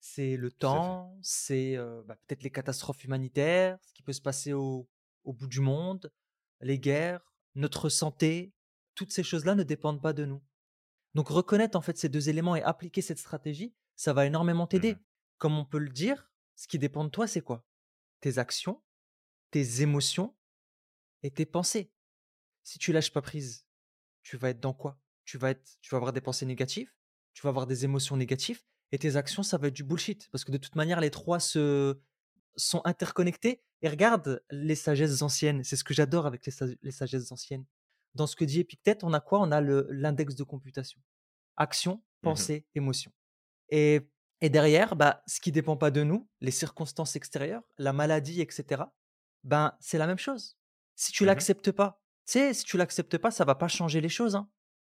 Speaker 2: C'est le temps, c'est bah, peut-être les catastrophes humanitaires, ce qui peut se passer au, au bout du monde, les guerres, notre santé. Toutes ces choses-là ne dépendent pas de nous. Donc reconnaître en fait ces deux éléments et appliquer cette stratégie, ça va énormément
Speaker 1: mmh
Speaker 2: t'aider. Comme on peut le dire, ce qui dépend de toi, c'est quoi? Tes actions, tes émotions et tes pensées. Si tu lâches pas prise, tu vas être dans quoi? Tu vas, être, tu vas avoir des pensées négatives, tu vas avoir des émotions négatives, et tes actions, ça va être du bullshit. Parce que de toute manière, les trois se, sont interconnectés. Et regarde les sagesses anciennes. C'est ce que j'adore avec les, sagesses anciennes. Dans ce que dit Épictète, on a quoi? On a l'index de computation. Action, mmh pensée, émotion. Et, et derrière, bah, ce qui dépend pas de nous, les circonstances extérieures, la maladie, etc., ben, c'est la même chose. Si tu mmh l'acceptes pas, tu sais, si tu l'acceptes pas, ça va pas changer les choses. Hein.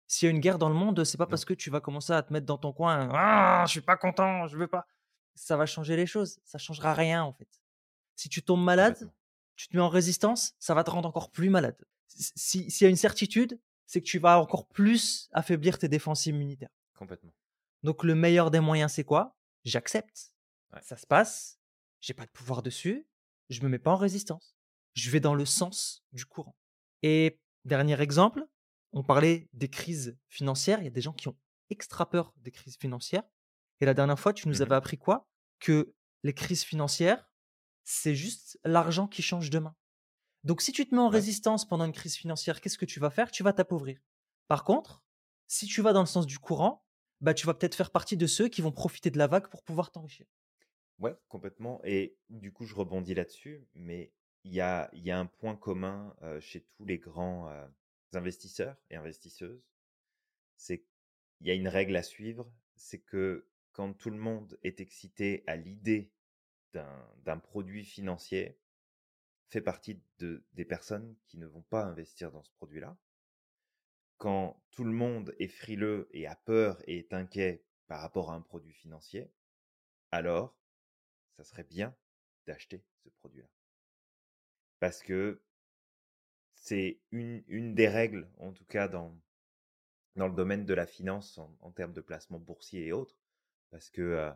Speaker 2: S'il y a une guerre dans le monde, c'est pas parce que tu vas commencer à te mettre dans ton coin, ah, je suis pas content, je veux pas. Ça va changer les choses. Ça changera rien en fait. Si tu tombes malade, tu te mets en résistance, ça va te rendre encore plus malade. S'il y a une certitude, c'est que tu vas encore plus affaiblir tes défenses immunitaires.
Speaker 1: Complètement.
Speaker 2: Donc le meilleur des moyens, c'est quoi? J'accepte. Ça se passe. J'ai pas de pouvoir dessus. Je me mets pas en résistance je vais dans le sens du courant. Et dernier exemple, on parlait des crises financières. Il y a des gens qui ont extra peur des crises financières. Et la dernière fois, tu nous mmh avais appris quoi? Que les crises financières, c'est juste l'argent qui change de main. Donc si tu te mets en résistance pendant une crise financière, qu'est-ce que tu vas faire? Tu vas t'appauvrir. Par contre, si tu vas dans le sens du courant, bah, tu vas peut-être faire partie de ceux qui vont profiter de la vague pour pouvoir t'enrichir.
Speaker 1: Ouais, complètement. Et du coup, je rebondis là-dessus, mais il y a, un point commun chez tous les grands investisseurs et investisseuses, c'est qu'il y a une règle à suivre, c'est que quand tout le monde est excité à l'idée d'un produit financier, fait partie de, des personnes qui ne vont pas investir dans ce produit-là. Quand tout le monde est frileux et a peur et est inquiet par rapport à un produit financier, alors ça serait bien d'acheter ce produit-là parce que c'est une, une des règles, en tout cas dans, dans le domaine de la finance en, termes de placement boursier et autres, parce que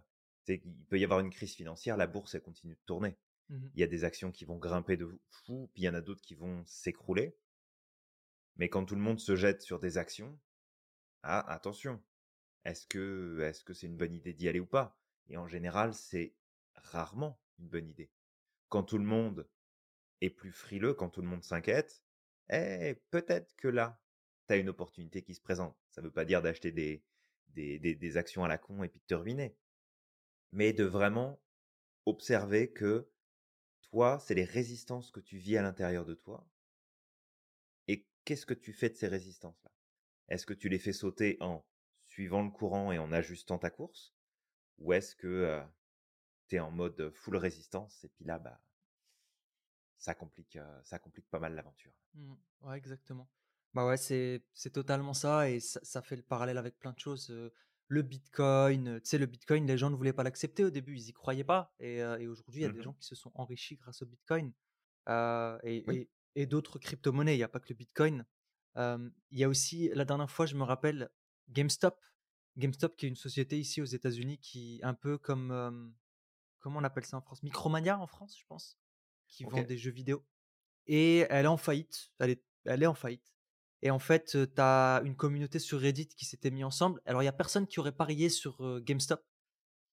Speaker 1: il peut y avoir une crise financière, la bourse elle continue de tourner. Mmh il y a des actions qui vont grimper de fou, puis il y en a d'autres qui vont s'écrouler. Mais quand tout le monde se jette sur des actions, ah attention, est-ce que est-ce que c'est une bonne idée d'y aller ou pas? Et en général, c'est rarement une bonne idée. Quand tout le monde et plus frileux quand tout le monde s'inquiète, eh, peut-être que là, tu as une opportunité qui se présente. Ça ne veut pas dire d'acheter des, actions à la con et puis de te ruiner. Mais de vraiment observer que toi, c'est les résistances que tu vis à l'intérieur de toi. Et qu'est-ce que tu fais de ces résistances-là? Est-ce que tu les fais sauter en suivant le courant et en ajustant ta course? Ou est-ce que tu es en mode full résistance et puis là, bah, ça complique, ça complique pas mal l'aventure.
Speaker 2: Mmh. Ouais, exactement. Bah ouais, c'est c'est totalement ça et ça, ça fait le parallèle avec plein de choses. le Bitcoin, tu sais, le Bitcoin, les gens ne voulaient pas l'accepter au début, ils y croyaient pas. Et, et aujourd'hui, il y a des
Speaker 1: Mmh
Speaker 2: gens qui se sont enrichis grâce au Bitcoin et,
Speaker 1: Oui.
Speaker 2: et, et d'autres crypto-monnaies. Il n'y a pas que le Bitcoin. il y a aussi, la dernière fois, je me rappelle, GameStop. GameStop, qui est une société ici aux États-Unis qui, un peu comme, comment on appelle ça en France? Micromania en France, je pense, qui vend
Speaker 1: OK.
Speaker 2: des jeux vidéo. Et elle est en faillite. Elle est, elle est en faillite. Et en fait, tu as une communauté sur Reddit qui s'était mis ensemble. Alors, il y a personne qui aurait parié sur GameStop.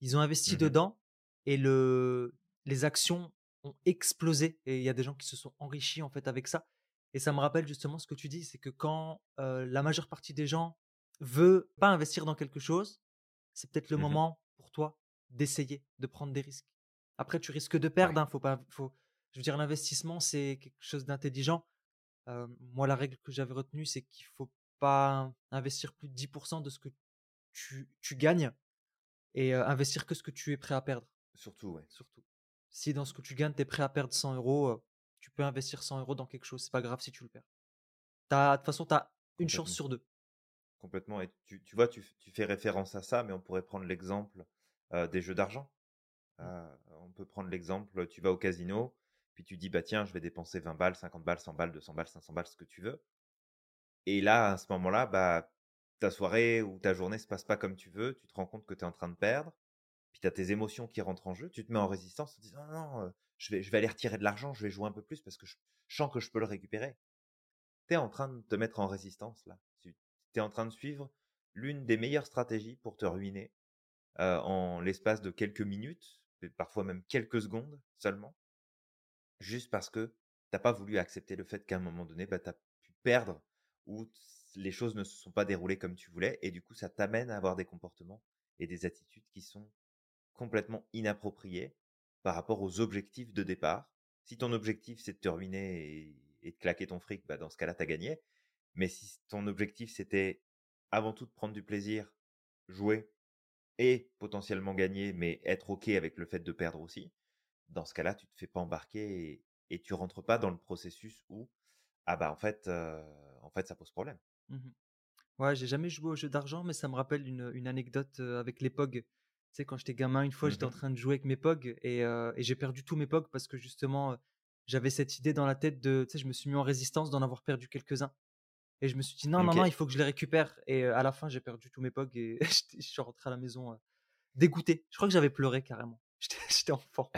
Speaker 2: Ils ont investi
Speaker 1: Mmh
Speaker 2: dedans et le, les actions ont explosé. Et il y a des gens qui se sont enrichis en fait avec ça. Et ça me rappelle justement ce que tu dis, c'est que quand la majeure partie des gens veut pas investir dans quelque chose, c'est peut-être le
Speaker 1: Mmh
Speaker 2: moment pour toi d'essayer, de prendre des risques. Après, tu risques de
Speaker 1: Ouais.
Speaker 2: perdre. Hein, faut pas, faut, je veux dire, l'investissement, c'est quelque chose d'intelligent. moi, la règle que j'avais retenue, c'est qu'il faut pas investir plus de 10% de ce que tu, tu gagnes et investir que ce que tu es prêt à perdre.
Speaker 1: Surtout, ouais.
Speaker 2: Surtout. Si dans ce que tu gagnes, tu es prêt à perdre 100 euros, tu peux investir 100 euros dans quelque chose. C'est pas grave si tu le perds. De toute façon, tu as une chance sur deux.
Speaker 1: Complètement. Et tu, tu vois, tu, tu fais référence à ça, mais on pourrait prendre l'exemple des jeux d'argent.
Speaker 2: Mmh.
Speaker 1: on peut prendre l'exemple, tu vas au casino, puis tu dis, bah tiens, je vais dépenser 20 balles, 50 balles, 100 balles, 200 balles, 500 balles, ce que tu veux. Et là, à ce moment-là, bah, ta soirée ou ta journée se passe pas comme tu veux, tu te rends compte que tu es en train de perdre, puis tu as tes émotions qui rentrent en jeu, tu te mets en résistance en te non, non, je, vais, aller retirer de l'argent, je vais jouer un peu plus parce que je, je sens que je peux le récupérer. Tu es en train de te mettre en résistance là. Tu es en train de suivre l'une des meilleures stratégies pour te ruiner en l'espace de quelques minutes, parfois même quelques secondes seulement, juste parce que t'as pas voulu accepter le fait qu'à un moment donné, bah, tu pu perdre ou les choses ne se sont pas déroulées comme tu voulais, et du coup, ça t'amène à avoir des comportements et des attitudes qui sont complètement inappropriés par rapport aux objectifs de départ. Si ton objectif, c'est de te ruiner et, et de claquer ton fric, bah, dans ce cas-là, tu as gagné. Mais si ton objectif, c'était avant tout de prendre du plaisir, jouer et potentiellement gagner, mais être OK avec le fait de perdre aussi, dans ce cas-là, tu te fais pas embarquer et, et tu rentres pas dans le processus où, ah bah en fait, en fait ça pose problème.
Speaker 2: Mmh ouais, j'ai jamais joué aux jeux d'argent, mais ça me rappelle une, une anecdote avec les POG. Tu sais, quand j'étais gamin, une fois, j'étais en
Speaker 1: Mmh
Speaker 2: train de jouer avec mes POG et, et j'ai perdu tous mes POG parce que justement, j'avais cette idée dans la tête de, tu sais, je me suis mis en résistance d'en avoir perdu quelques-uns. Et je me suis dit, non, non, non, il faut que je les récupère. Et à la fin, j'ai perdu tous mes POG et je suis rentré à la maison dégoûté. Je crois que j'avais pleuré carrément. J'étais enfant.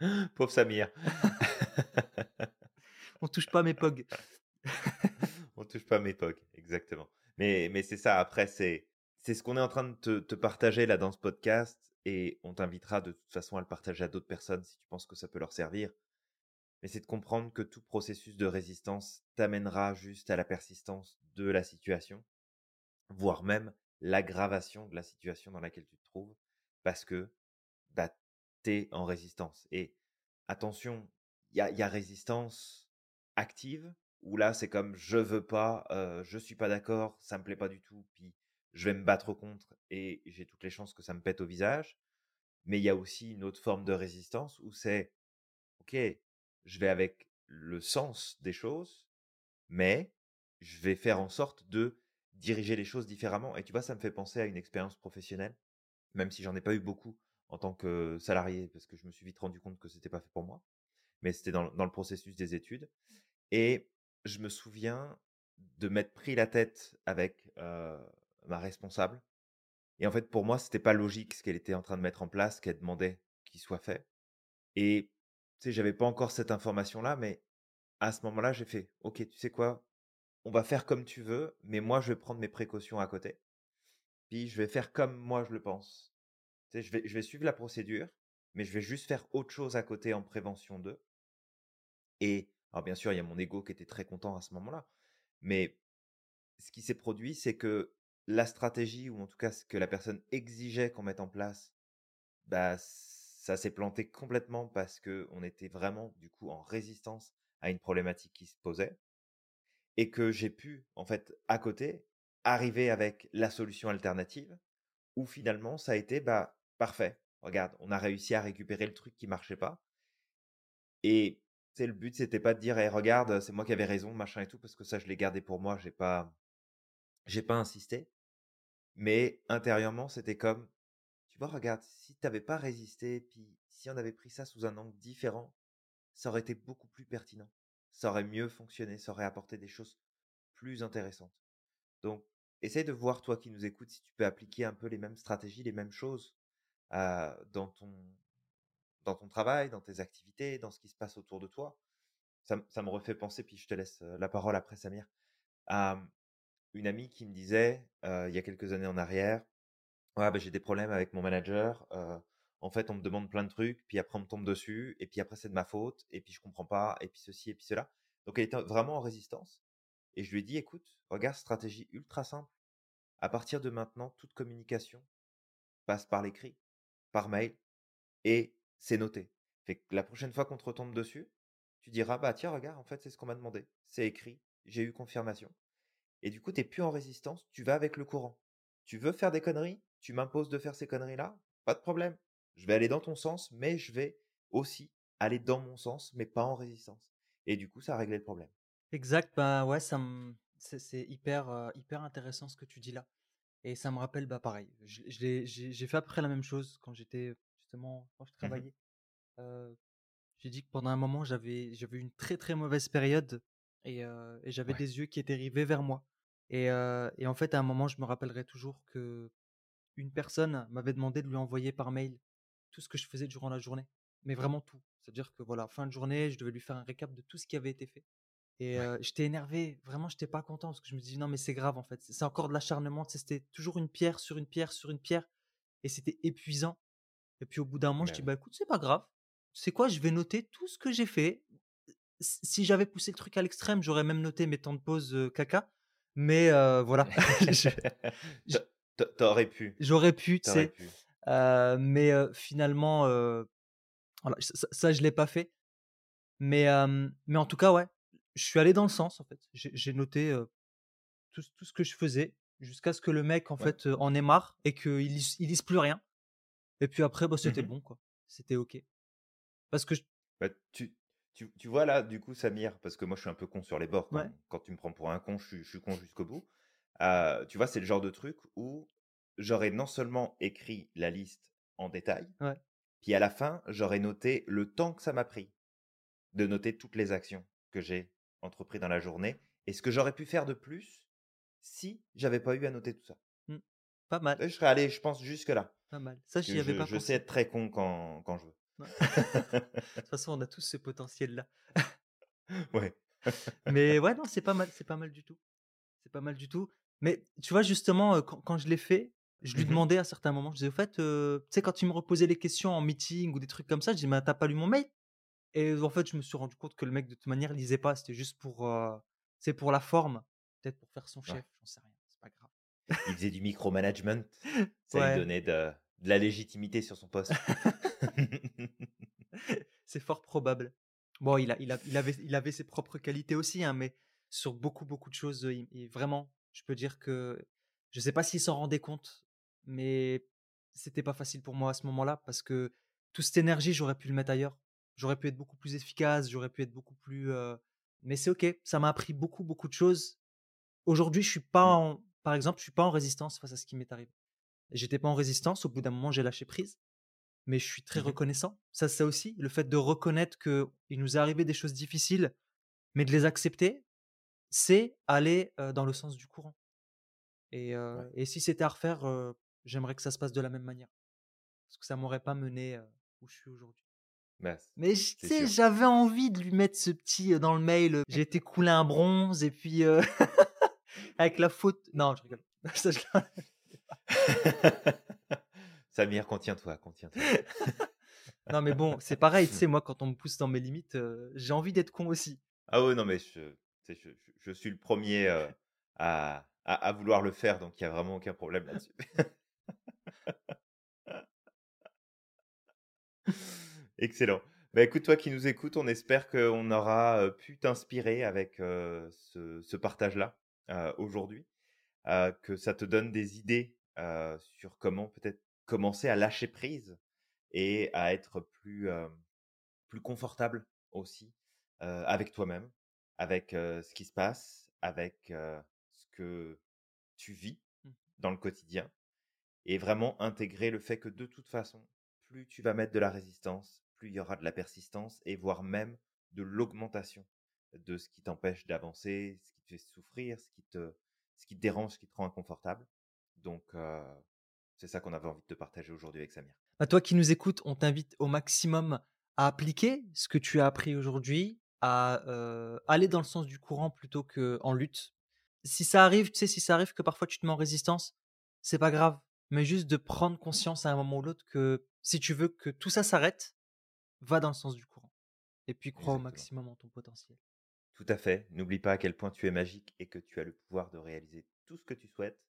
Speaker 1: Pauvre Samir.
Speaker 2: On touche pas mes POG.
Speaker 1: On touche pas mes POG, exactement. Mais, mais c'est ça, après, c'est, c'est ce qu'on est en train de te, te, partager là dans ce podcast et on t'invitera de toute façon à le partager à d'autres personnes si tu penses que ça peut leur servir. Mais c'est de comprendre que tout processus de résistance t'amènera juste à la persistance de la situation, voire même l'aggravation de la situation dans laquelle tu parce que bah, tu es en résistance. Et attention, il y a, y a, résistance active, où là, c'est comme je veux pas, euh, je suis pas d'accord, ça me plaît pas du tout, puis je vais me battre contre et j'ai toutes les chances que ça me pète au visage. Mais il y a aussi une autre forme de résistance où c'est, ok, je vais avec le sens des choses, mais je vais faire en sorte de diriger les choses différemment. Et tu vois, ça me fait penser à une expérience professionnelle, même si j'en ai pas eu beaucoup en tant que salarié, parce que je me suis vite rendu compte que c'était pas fait pour moi. Mais c'était dans, le processus des études. Et je me souviens de m'être pris la tête avec euh, ma responsable. Et en fait, pour moi, c'était pas logique ce qu'elle était en train de mettre en place, qu'elle demandait qu'il soit fait. Et tu sais, j'avais pas encore cette information-là, mais à ce moment-là, j'ai fait, ok, tu sais quoi, on va faire comme tu veux, mais moi, je vais prendre mes précautions à côté. Je vais faire comme moi, je le pense. Je vais, je vais suivre la procédure, mais je vais juste faire autre chose à côté en prévention d'eux. Et, alors bien sûr, il y a mon ego qui était très content à ce moment-là. Mais ce qui s'est produit, c'est que la stratégie, ou en tout cas ce que la personne exigeait qu'on mette en place, bah, ça s'est planté complètement parce que on était vraiment du coup en résistance à une problématique qui se posait et que j'ai pu en fait à côté arriver avec la solution alternative où finalement ça a été bah parfait. Regarde, on a réussi à récupérer le truc qui marchait pas Et c'est le but, c'était pas de dire: «Eh regarde, c'est moi qui avais raison, machin et tout», parce que ça, je l'ai gardé pour moi, j'ai pas j'ai pas insisté. Mais intérieurement, c'était comme: «Tu vois, regarde, si tu avais pas résisté, puis si on avait pris ça sous un angle différent, ça aurait été beaucoup plus pertinent. Ça aurait mieux fonctionné, ça aurait apporté des choses plus intéressantes». Donc, essaye de voir, toi qui nous écoutes, si tu peux appliquer un peu les mêmes stratégies, les mêmes choses, dans ton travail, dans tes activités, dans ce qui se passe autour de toi. Ça me refait penser, puis je te laisse, heu, la parole après Samir, à, mmh, une amie qui me disait, heu, il y a quelques années en arrière: «Ouais, bah, j'ai des problèmes avec mon manager, heu, en fait, on me demande plein de trucs, puis après on me tombe dessus et puis après c'est de ma faute et puis je comprends pas et puis ceci et puis cela». Donc elle était vraiment en résistance et je lui ai dit: «Écoute, regarde, stratégie ultra simple. À partir de maintenant, toute communication passe par l'écrit, par mail et c'est noté. Fait que la prochaine fois qu'on te retombe dessus, tu diras: «Bah, tiens, regarde, en fait, c'est ce qu'on m'a demandé. C'est écrit, j'ai eu confirmation» et du coup, tu es plus en résistance, tu vas avec le courant. Tu veux faire des conneries? Tu m'imposes de faire ces conneries-là? Pas de problème. Je vais aller dans ton sens, mais je vais aussi aller dans mon sens, mais pas en résistance et du coup, ça a réglé le problème.
Speaker 2: Exact, bah, ouais, ça me c'est c'est hyper, heu, hyper intéressant ce que tu dis là et ça me rappelle, bah, pareil, je je l'ai j'ai j'ai fait à peu près la même chose quand j'étais justement quand je
Speaker 1: Mmh mh.
Speaker 2: travaillais. Heu, j'ai dit que pendant un moment, j'avais j'avais une très, très mauvaise période et et j'avais
Speaker 1: Ouais.
Speaker 2: des yeux qui étaient rivés vers moi et et en fait, à un moment, je me rappellerai toujours qu'une personne m'avait demandé de lui envoyer par mail tout ce que je faisais durant la journée, mais vraiment tout. C'est-à-dire que voilà, fin de journée, je devais lui faire un récap de tout ce qui avait été fait et
Speaker 1: Ouais.
Speaker 2: heu, j'étais énervé, vraiment, j'étais pas content parce que je me dis: «Non, mais c'est grave, en fait, c'est c'est encore de l'acharnement»? C'était toujours une pierre sur une pierre sur une pierre et c'était épuisant et puis au bout d'un moment, je
Speaker 1: Bah,
Speaker 2: dis:
Speaker 1: oui.
Speaker 2: «Bah, écoute, c'est pas grave. Tu sais quoi? Je vais noter tout ce que j'ai fait». Si j'avais poussé le truc à l'extrême, j'aurais même noté mes temps de pause, caca, mais voilà, je
Speaker 1: Tu
Speaker 2: j
Speaker 1: tu tu aurais pu,
Speaker 2: j'aurais pu, tu sais? mais finalement, voilà, ça ça, je l'ai pas fait, mais mais en tout cas, ouais, je suis allé dans le sens, en fait. J'ai noté, tout ce tout ce que je faisais jusqu'à ce que le mec, en
Speaker 1: Ouais.
Speaker 2: fait, en ait marre et qu'il lise il lise plus rien et puis après, bah,
Speaker 1: Mmh
Speaker 2: c'était bon, quoi. C'était OK. Parce que j
Speaker 1: Bah, tu tu tu vois là, du coup, Samir, parce que moi, je suis un peu con sur les bords
Speaker 2: ouais,
Speaker 1: quand quand tu me prends pour un con, je suis je suis con jusqu'au bout. Tu vois, c'est le genre de truc où j'aurais non seulement écrit la liste en détail,
Speaker 2: ouais.
Speaker 1: puis à la fin, j'aurais noté le temps que ça m'a pris de noter toutes les actions que j'ai entrepris dans la journée et ce que j'aurais pu faire de plus si j'avais pas eu à noter tout ça.
Speaker 2: Mmh. Pas mal,
Speaker 1: Et je serais allé, je pense, jusque-là,
Speaker 2: pas mal. Ça, j'y avais
Speaker 1: je
Speaker 2: pas
Speaker 1: je sais
Speaker 2: pensé.
Speaker 1: être très con quand quand je veux.
Speaker 2: De toute façon, on a tous ce potentiel-là.
Speaker 1: Ouais.
Speaker 2: Mais ouais, non, c'est pas mal, c'est pas mal du tout. C'est pas mal du tout. Mais tu vois, justement, heu, quand quand je l'ai fait, je lui
Speaker 1: Mmh mh.
Speaker 2: demandais à certains moments, je disais: «Au fait, heu», tu sais, quand il me reposait les questions en meeting ou des trucs comme ça, je dis: «Mais tu pas lu mon mail?» Et en fait, je me suis rendu compte que le mec, de toute manière, lisait pas. C'était juste pour, tu sais, pour la forme, peut-être pour faire son
Speaker 1: Ouais.
Speaker 2: chef, j'en sais rien, c'est pas grave.
Speaker 1: Il faisait du micromanagement, ça lui
Speaker 2: Ouais,
Speaker 1: donnait de de la légitimité sur son poste.
Speaker 2: c'est fort probable. Bon, il a il a il avait il avait ses propres qualités aussi, hein, mais sur beaucoup, beaucoup de choses, il il vraiment, je peux dire que je sais pas s'il s'en rendait compte, mais c'était pas facile pour moi à ce moment-là parce que toute cette énergie, j'aurais pu le mettre ailleurs. J'aurais pu être beaucoup plus efficace, j'aurais pu être beaucoup plus, mais c'est OK, ça m'a appris beaucoup, beaucoup de choses. Aujourd'hui, je suis pas
Speaker 1: Mmh.
Speaker 2: en par exemple, je suis pas en résistance face à ce qui m'est arrivé. J'étais pas en résistance, au bout d'un moment, j'ai lâché prise. Mais je suis très
Speaker 1: Mmh mh.
Speaker 2: reconnaissant. Ça, ça aussi, le fait de reconnaître qu'il nous est arrivé des choses difficiles, mais de les accepter, c'est aller, dans le sens du courant et
Speaker 1: Ouais.
Speaker 2: et si c'était à refaire, j'aimerais que ça se passe de la même manière. Parce que ça m'aurait pas mené, où je suis aujourd'hui.
Speaker 1: Bah,
Speaker 2: Mais tu sais, j'avais envie de lui mettre ce petit, dans le mail, j'ai été coulé un bronze et puis, avec la faute non, je rigole. Ça je
Speaker 1: Samir, contiens-toi, contiens-toi.
Speaker 2: non mais bon, c'est pareil, tu sais, moi, quand on me pousse dans mes limites, j'ai envie d'être con aussi.
Speaker 1: Ah ouais, non, mais je je suis le 1er, heu, à à à vouloir le faire, donc il y a vraiment aucun problème là-dessus. Excellent. Bah, écoute, toi qui nous écoutes, on espère qu'on aura, pu t'inspirer avec, ce ce partage-là, aujourd'hui. Que ça te donne des idées, sur comment peut-être commencer à lâcher prise et à être plus, plus confortable aussi avec toi-même, avec ce qui se passe, avec ce que tu vis
Speaker 2: Mmh.
Speaker 1: dans le quotidien et vraiment intégrer le fait que de toute façon, plus tu vas mettre de la résistance, il y aura de la persistance et voire même de l'augmentation de ce qui t'empêche d'avancer, ce qui te fait souffrir, ce qui te, ce qui te dérange, ce qui te rend inconfortable. Donc, c'est ça qu'on avait envie de te partager aujourd'hui avec Samir.
Speaker 2: À toi qui nous écoutes, on t'invite au maximum à appliquer ce que tu as appris aujourd'hui, à aller dans le sens du courant plutôt qu'en lutte. Si ça arrive, tu sais, si ça arrive que parfois tu te mets en résistance, c'est pas grave, mais juste de prendre conscience à un moment ou l'autre que si tu veux que tout ça s'arrête, va dans le sens du courant. Et puis crois au maximum en ton potentiel.
Speaker 1: Tout à fait. N'oublie pas à quel point tu es magique et que tu as le pouvoir de réaliser tout ce que tu souhaites.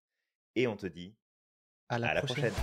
Speaker 1: Et on te dit
Speaker 2: à la, prochaine.